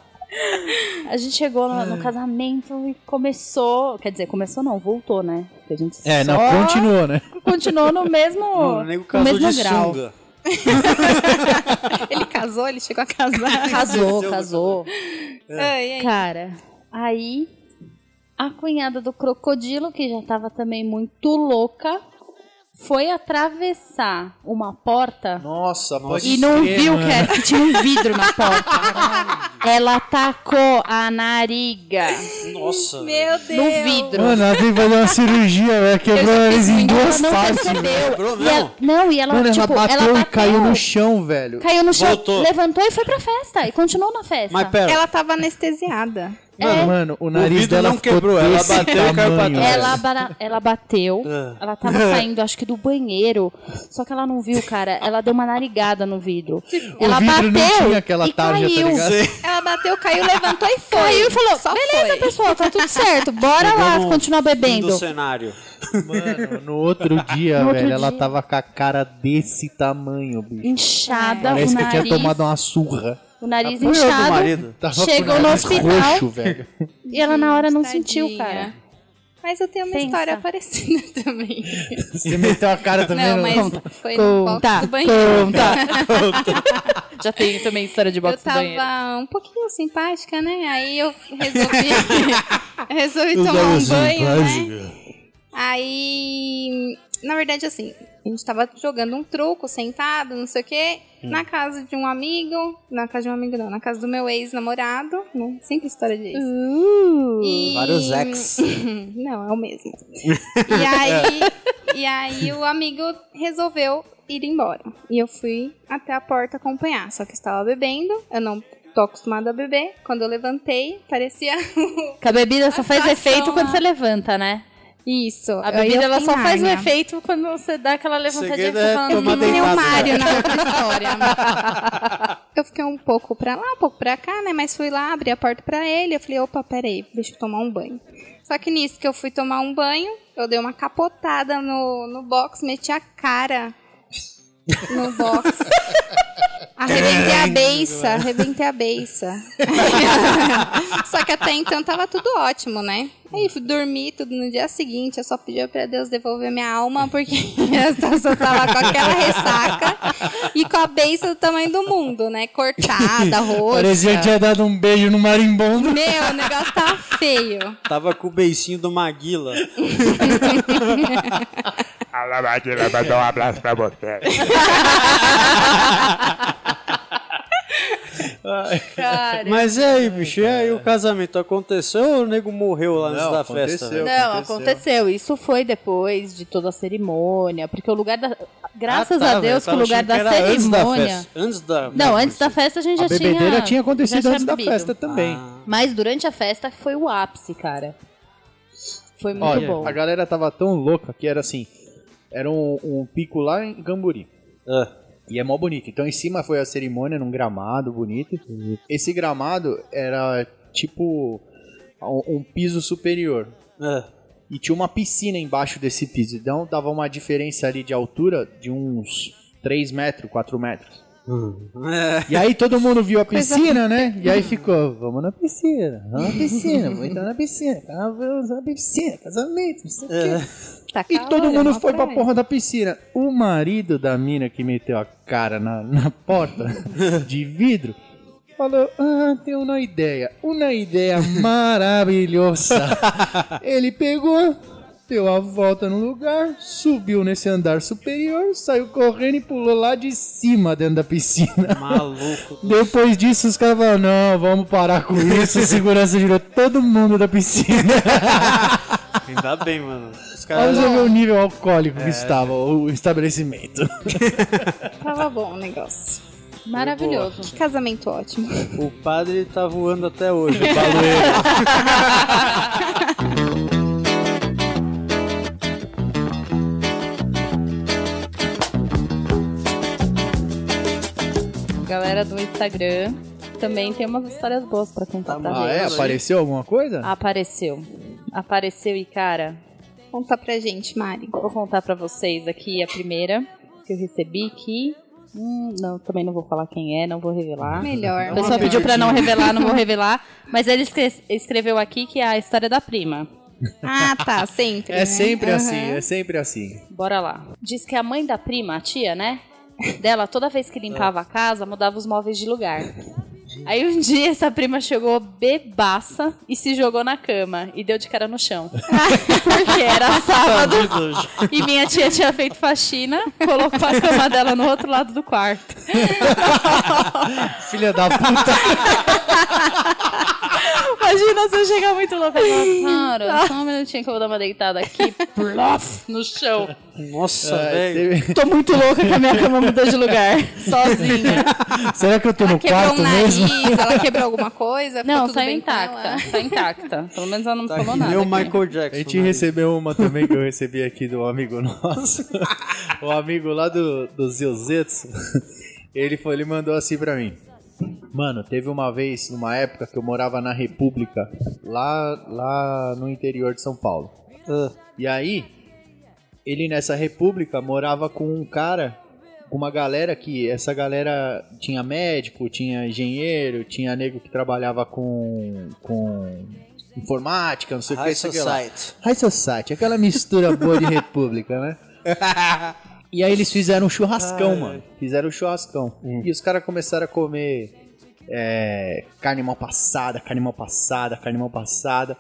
A gente chegou no, no casamento e começou. Quer dizer, começou não, voltou, né? Porque a gente É, não, só continuou, né? continuou no mesmo, O nego no casou mesmo de grau. sunga. Ele casou, ele chegou a casar. Casou, casou. Ai, ai. Cara, aí a cunhada do crocodilo, que já tava também muito louca, foi atravessar uma porta Nossa, pode e não crer, viu que, era- que tinha um vidro na porta. Ela tacou a nariga Nossa. Meu Deus. no vidro. Mano, ela tem que fazer uma cirurgia, velho. Quebrou o nariz em ela duas não partes. Quebrou E ela- não, e ela, Mano, tipo, ela bateu e caiu no chão, velho. Caiu no chão, Voltou. levantou e foi pra festa. E continuou na festa. Mas pera, Ela tava anestesiada. Mano, mano, o nariz vidro dela não quebrou, ela bateu e caiu pra trás. Ela, ela bateu, Ah. ela tava saindo, acho que do banheiro. Só que ela não viu, cara. Ela deu uma narigada no vidro. ela vidro não bateu tinha aquela e tarja, tá caiu. ligado? Ela bateu, caiu, levantou e foi. Caiu e falou: Só beleza, foi. pessoal, tá tudo certo. Bora Chegou lá no continuar bebendo. do cenário. Mano, no outro dia, No outro velho, ela dia. tava com a cara desse tamanho, bicho. Inchada, Parece o que eu tinha nariz. tomado uma surra. O nariz Apoiou do inchado. Tava Chegou no hospital. roxo. E ela na hora não Tadinha. sentiu, cara. Mas eu tenho uma Pensa. história parecida também. Você meteu a cara também Não, no... mas foi no box Conta, do banheiro. conta. Já tem também história de Eu box do banheiro. tava um pouquinho simpática, né? Aí eu resolvi, eu resolvi Eu tomar um banho, né? simpática. Aí, na verdade, assim, a gente tava jogando um truco, sentado, não sei o quê, na casa de um amigo. Na casa de um amigo, não, na casa do meu ex-namorado, né? Sempre história de ex. E- Vários ex. Não, é o mesmo. e, aí, e aí o amigo resolveu ir embora. E eu fui até a porta acompanhar. Só que estava bebendo, eu não tô acostumada a beber. Quando eu levantei, parecia Que a bebida só A faz efeito quando você levanta, né? Isso. A eu bebida ela só faz o Nárnia. efeito quando você dá aquela levantadinha que você é fala. tomar "Hum, Que nem o deitado. Mário na outra história. eu fiquei um pouco pra lá, um pouco pra cá, né? Mas fui lá, abri a porta pra ele. Eu falei, opa, peraí, deixa eu tomar um banho. Só que nisso que eu fui tomar um banho, eu dei uma capotada no, no box, meti a cara no box. Arrebentei a beiça, arrebentei a beiça. Só que até então tava tudo ótimo, né? Aí fui dormir tudo no dia seguinte, eu só pedi pra Deus devolver minha alma, porque a situação tava com aquela ressaca e com a beiça do tamanho do mundo, né? Cortada, roxa. Parecia que tinha dado um beijo no marimbondo. Meu, o negócio tava feio. Tava com o beicinho do Maguila. A Lavadinha mandou um abraço pra você. Cara. Mas e aí, bicho? E aí o casamento aconteceu ou o nego morreu lá antes Não, da aconteceu. festa? velho? Não, aconteceu. aconteceu. Isso foi depois de toda a cerimônia, porque o lugar da. Graças Ah, tá, a Deus que o lugar da achando que era Antes da cerimônia. festa. Antes da. Não, antes da festa a gente já A bebedeira tinha. tinha acontecido já tinha antes da bebido. festa também. Ah. Mas durante a festa foi o ápice, cara. Foi muito Olha, bom. a galera tava tão louca que era assim. Era um, um pico lá em Gamburi. Ah, E é mó bonito. Então em cima foi a cerimônia num gramado bonito. Esse gramado era tipo um, um piso superior. ah. E tinha uma piscina embaixo desse piso. Então dava uma diferença ali de altura de uns 3 metros, 4 metros. É. E aí todo mundo viu a piscina, né? E aí ficou, vamos na piscina, vamos na piscina, vamos entrar na piscina, vamos na piscina, casamento, não sei o quê. Tá E todo é mundo uma foi pra porra da piscina. O marido da mina que meteu a cara na, na porta de vidro falou: Ah, tenho uma ideia. Uma ideia maravilhosa. Ele pegou, deu a volta no lugar, subiu nesse andar superior, saiu correndo e pulou lá de cima dentro da piscina. Maluco. Depois disso, os caras falaram: Não, vamos parar com isso. A segurança tirou todo mundo da piscina. Ainda bem, mano. Os Olha caras. ver o nível alcoólico que estava o estabelecimento. Tava bom o negócio. Maravilhoso. Que casamento ótimo. O padre tá voando até hoje, o baloeiro. Galera do Instagram também tem umas histórias boas pra contar Tá. Ah, é? Apareceu alguma coisa? Apareceu. Apareceu e, cara, Conta pra gente, Mari. vou contar pra vocês aqui a primeira que eu recebi que. Hum, não, também não vou falar quem é, não vou revelar. Melhor. A pessoa pediu pra não revelar, não vou revelar. Mas ele escre- escreveu aqui que é a história da prima. Ah, tá, sempre. É né? sempre Aham. assim, é sempre assim. Bora lá. Diz que a mãe da prima, a tia, né? Dela, toda vez que limpava a casa, mudava os móveis de lugar. Aí um dia essa prima chegou bebaça e se jogou na cama e deu de cara no chão. Porque era sábado e minha tia tinha feito faxina, colocou a cama dela no outro lado do quarto. Filha da puta. Imagina se eu chegar muito louca cara, só um minutinho que eu vou dar uma deitada aqui, plof, no chão. Nossa, velho. Tô muito louca que a minha cama mudou de lugar, sozinha. Será que eu tô no Quebrou quarto um nariz, mesmo? ela quebrou alguma coisa? Não, saiu intacta, ela? tá intacta. Pelo menos ela não Tá falou nada. aqui. Michael Jackson. A gente né? recebeu uma também que eu recebi aqui do amigo nosso. o amigo lá do, do Zilzetsu. Ele, foi, ele mandou assim pra mim. Mano, teve uma vez, numa época que eu morava na República, lá, lá no interior de São Paulo. Ah, E aí, ele nessa república morava com um cara, com uma galera que essa galera tinha médico, tinha engenheiro, tinha nego que trabalhava com, com informática, não sei o que, High. Society. High Society, aquela mistura boa de república, né? E aí eles fizeram um churrascão, mano. Fizeram um churrascão. E os caras começaram a comer é, carne mal passada, carne mal passada, carne mal passada.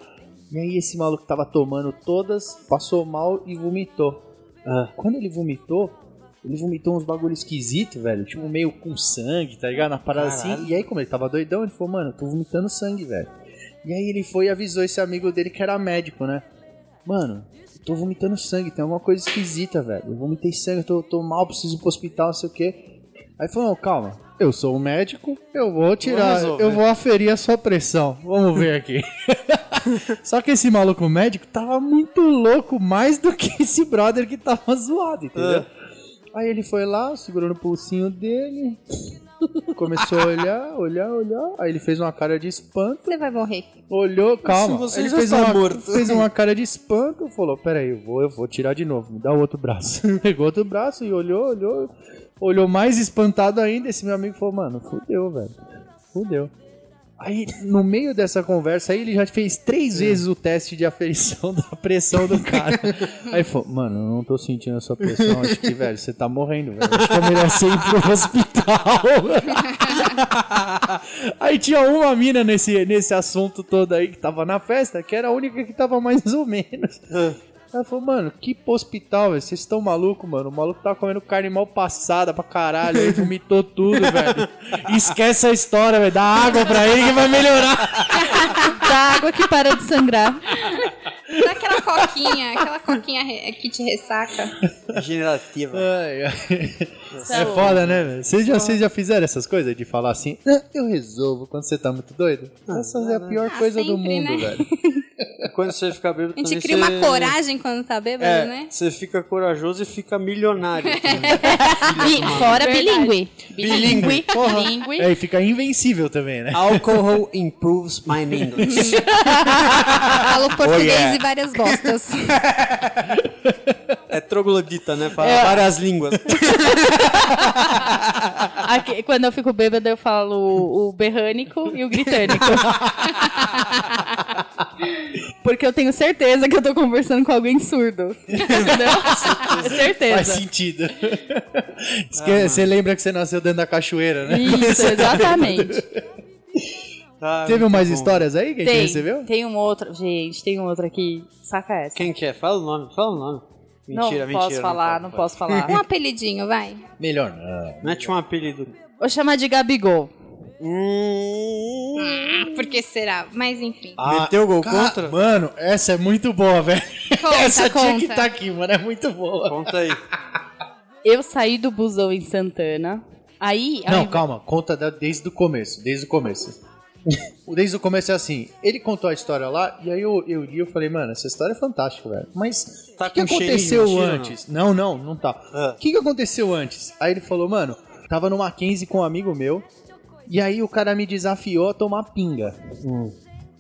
E aí esse maluco tava tomando todas, passou mal e vomitou. Ah. Quando ele vomitou, ele vomitou uns bagulho esquisito, velho. Tipo, meio com sangue, tá ligado? Na parada Caralho. assim. E aí, como ele tava doidão, ele falou, mano, eu tô vomitando sangue, velho. E aí ele foi e avisou esse amigo dele que era médico, né? Mano, tô vomitando sangue, tem alguma coisa esquisita, velho. Eu vomitei sangue, tô, tô mal, preciso ir pro hospital, não sei o quê. Aí falou, não, calma, eu sou um médico, eu vou tirar, resolver. eu vou aferir a sua pressão. Vamos ver aqui. Só que esse maluco médico tava muito louco, mais do que esse brother que tava zoado, entendeu? Aí ele foi lá, segurou no pulsinho dele, começou a olhar, olhar, olhar. Aí ele fez uma cara de espanto. Você vai morrer. Olhou, calma. você ele já fez está uma, morto. fez uma cara de espanto, falou: Peraí, eu vou, eu vou tirar de novo, me dá o outro braço. Pegou outro braço e olhou, olhou, olhou mais espantado ainda. Esse meu amigo falou: Mano, fudeu, velho. Fudeu. Aí, no meio dessa conversa, aí ele já fez três vezes o teste de aferição da pressão do cara. Aí falou, mano, eu não tô sentindo a sua pressão, acho que, velho, você tá morrendo, velho. Acho que é melhor você ir pro hospital. aí tinha uma mina nesse, nesse assunto todo aí que tava na festa, que era a única que tava mais ou menos. Ela falou, mano, que hospital, velho. Vocês estão malucos, mano. O maluco tava comendo carne mal passada pra caralho. Aí vomitou tudo, velho. Esquece a história, velho. Dá água pra ele que vai melhorar. Da água que para de sangrar. Dá aquela coquinha, aquela coquinha que te ressaca. Generativa. Ai, ai. É foda, né, velho? Vocês já, vocês já fizeram essas coisas de falar assim, "Ah, eu resolvo quando você tá muito doido? Essa é a pior Ah, coisa do sempre, mundo, né? velho. Quando você fica bêbado A gente também, cria você... uma coragem quando tá bêbado, É, né? você fica corajoso e fica milionário. E fora bilíngue. Bilíngue. Porra. Bilíngue. É, e fica invencível também, né? Alcohol improves my English. Falo português yeah. e várias bostas. É troglodita, né? Fala várias línguas. Aqui, quando eu fico bêbada, eu falo o, o berrânico e o gritânico. Porque eu tenho certeza que eu tô conversando com alguém surdo. Entendeu? Faz certeza. sentido. Esque- Você lembra que você nasceu dentro da cachoeira, né? Isso, exatamente. Ah, Teve mais bom. histórias aí que a gente Tem, recebeu? tem um outro. Gente, tem um outro aqui. Saca essa. Quem que é? Fala o nome, fala o nome. Mentira, não mentira. posso falar, não pode. posso falar. Um apelidinho, vai. Melhor não. Mete um apelido. Vou chamar de Gabigol. Hum, Por que será? Mas enfim. Meteu gol ca- contra? Mano, essa é muito boa, velho. Conta, essa tinha que conta. estar aqui, mano. É muito boa. Conta aí. Eu saí do busão em Santana. Aí. Não, invés- calma, conta da- desde o começo, desde o começo. O Desde o começo é assim, ele contou a história lá, e aí eu, eu li e eu falei, mano, essa história é fantástica, velho. Mas Tá o que, que cheirinho aconteceu mentira, antes? Não? não, não, tá. Ah. O que, que aconteceu antes? Aí ele falou, mano, tava no Mackenzie com um amigo meu, e aí o cara me desafiou a tomar pinga. Hum.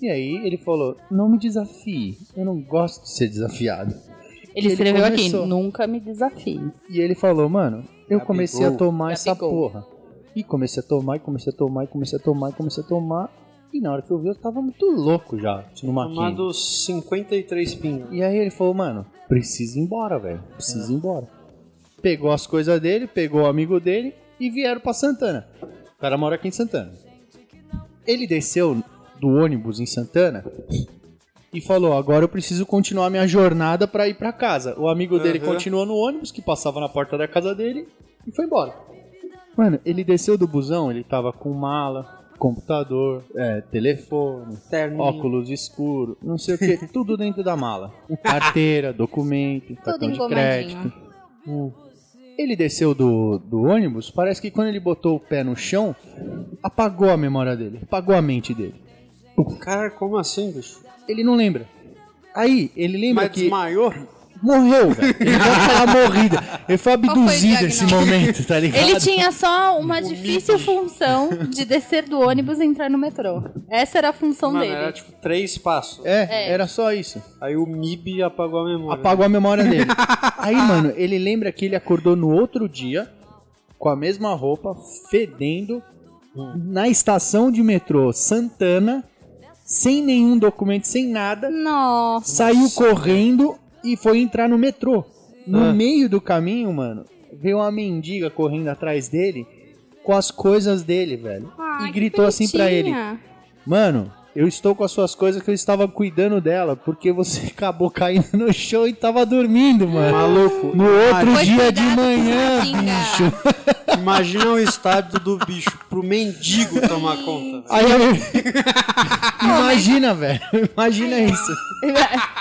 E aí ele falou, não me desafie, eu não gosto de ser desafiado. Ele ele escreveu começou. aqui: nunca me desafie. E ele falou, mano, eu comecei a tomar essa porra. E comecei a tomar, e comecei a tomar, e comecei a tomar, e comecei a tomar. E na hora que eu vi, eu tava muito louco já, no Mackenzie. Tomado 53 pingas. E aí ele falou, mano, precisa ir embora, velho. Precisa ir embora. Pegou as coisas dele, pegou o amigo dele e vieram pra Santana. O cara mora aqui em Santana. Ele desceu do ônibus em Santana e falou: Agora eu preciso continuar minha jornada pra ir pra casa. O amigo dele Aham. continuou no ônibus, que passava na porta da casa dele, e foi embora. Mano, ele desceu do busão, ele tava com mala, computador, é, telefone, Terninho. óculos escuro, não sei o que, tudo dentro da mala. Carteira, documento, cartão de crédito. Hum. Ele desceu do, do ônibus, parece que quando ele botou o pé no chão, apagou a memória dele, apagou a mente dele. Cara, como assim, bicho? Ele não lembra. Aí, ele lembra Mas que desmaiou? Morreu, velho. Ele falar morrida. Ele foi o abduzido nesse momento, tá ligado? Ele tinha só uma difícil função de descer do ônibus e entrar no metrô. Essa era a função Mano, dele. era tipo três passos. É, era só isso. Aí o MIB apagou a memória. Apagou a memória dele. Aí, mano, ele lembra que ele acordou no outro dia com a mesma roupa, fedendo, na estação de metrô Santana, sem nenhum documento, sem nada. Nossa. Saiu correndo e foi entrar no metrô. No Ah. meio do caminho, mano, veio uma mendiga correndo atrás dele com as coisas dele, velho. Ai, e gritou assim pra ele. Mano, eu estou com as suas coisas que eu estava cuidando dela, porque você acabou caindo no chão e tava dormindo, mano. Maluco. No outro Foi dia de manhã, bicho. Imagina o estádio do bicho pro mendigo tomar conta. Aí eu... Imagina, velho. Imagina isso.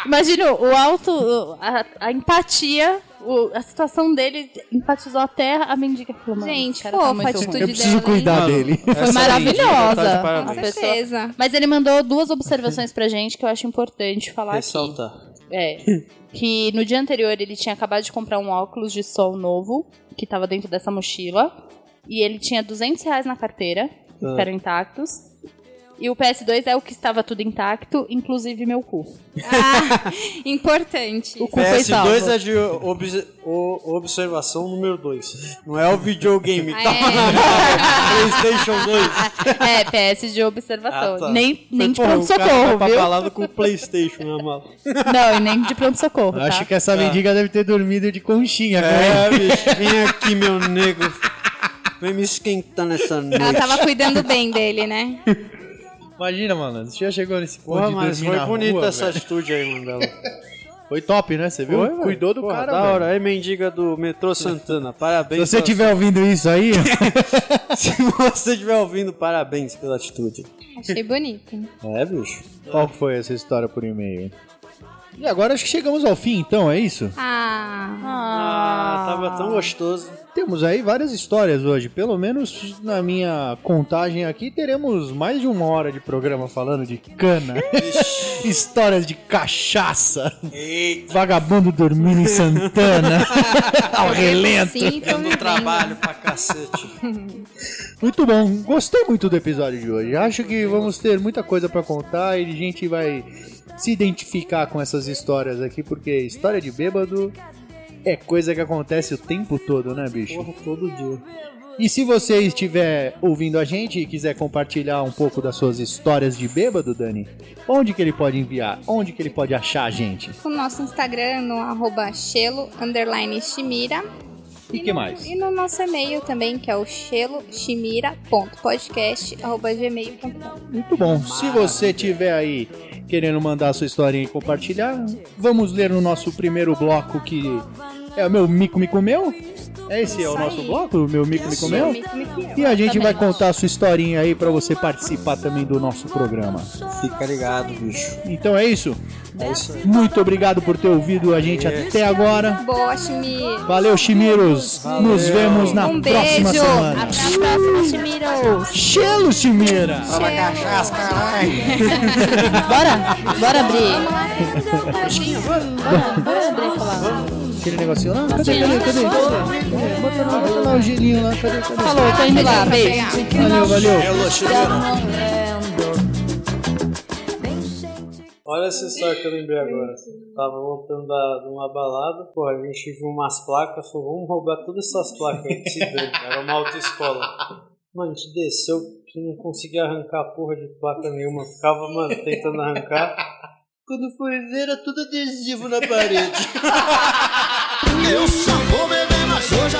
Imagina o alto, a, a empatia, o- a situação dele empatizou a terra, a mendiga falou, Gente, cara tá fofa a muito atitude ruim. Eu preciso dela, hein? cuidar Mano, dele. Foi maravilhosa. tá de Com. A certeza. Mas ele mandou duas observações pra gente que eu acho importante falar aqui. É. Que no dia anterior ele tinha acabado de comprar um óculos de sol novo, que tava dentro dessa mochila. E ele tinha 200 reais na carteira, que Ah. eram intactos. E o PS2 é o que estava tudo intacto, inclusive meu cu. Ah, importante. O cu foi salvo. PS2 é de obs- o- observação número 2. Não é o videogame. Ah, Tá é. PlayStation 2. É, PS de observação. Ah, tá. Nem, nem de o cara pronto-socorro, viu? pra balada com o PlayStation na mala. Não, e nem de pronto-socorro, tá? Acho que essa mendiga deve ter dormido de conchinha. É, bicho, vem aqui, meu nego. Vem me esquentar nessa noite. Ela tava cuidando bem dele, né? Imagina, mano. Você já chegou nesse ponto Porra, de mas foi bonita essa velho. atitude aí, Mandela. Foi top, né? Você viu? Foi, velho. Cuidou do Porra, cara, Da velho. hora. Aí, mendiga do metrô Santana. Se Parabéns. você pela- estiver ouvindo isso aí, Se você estiver ouvindo, parabéns pela atitude. Achei bonito. É, bicho. qual foi essa história por e-mail? E agora acho que chegamos ao fim, então, é isso? Ah. Ah, tava tão gostoso. Temos aí várias histórias hoje. Pelo menos na minha contagem aqui, teremos mais de uma hora de programa falando de cana. Histórias de cachaça. Vagabundo dormindo em Santana. Ao relento. Vivendo. trabalho pra cacete. Muito bom. Gostei muito do episódio de hoje. Acho que vamos ter muita coisa pra contar e a gente vai se identificar com essas histórias aqui, porque história de bêbado é coisa que acontece o tempo todo, né, bicho? Porra, todo dia. E se você estiver ouvindo a gente e quiser compartilhar um pouco das suas histórias de bêbado, Dani, onde que ele pode enviar? Onde que ele pode achar a gente? No nosso Instagram, no arroba chelo, underline chimira. E que mais? E no nosso e-mail também, que é o chelochimira.podcast.gmail.com Muito bom. Se você tiver aí querendo mandar sua historinha e compartilhar, vamos ler no nosso primeiro bloco que é o meu Mico Me Comeu. Esse é o nosso bloco, meu Mico Me Comeu. E a gente vai contar a sua historinha aí pra você participar também do nosso programa. Fica ligado, bicho. Então é isso. É isso aí. Muito obrigado por ter ouvido a gente até agora. Boa, Chimira. Valeu, Chimiros. Nos vemos na Um próxima beijo. semana. Até a próxima, Chimiros! Chelo, Chimira. Bora? Bora abrir. Bora, bora abrir falar. Aquele negocinho lá? Cadê, cadê, cadê? cadê? Bota lá, bota lá o gelinho lá. Cadê, cadê? Falou, tô indo lá, beijo. Valeu, valeu. Olha essa história que eu lembrei agora. Tava voltando da, de uma balada, porra, a gente viu umas placas, falou, vamos roubar todas essas placas que se dane. Era uma autoescola. Mano, a gente desceu que não conseguia arrancar porra de placa nenhuma. Ficava, mano, tentando arrancar. Quando foi ver, era tudo adesivo na parede. Eu só vou beber, mas hoje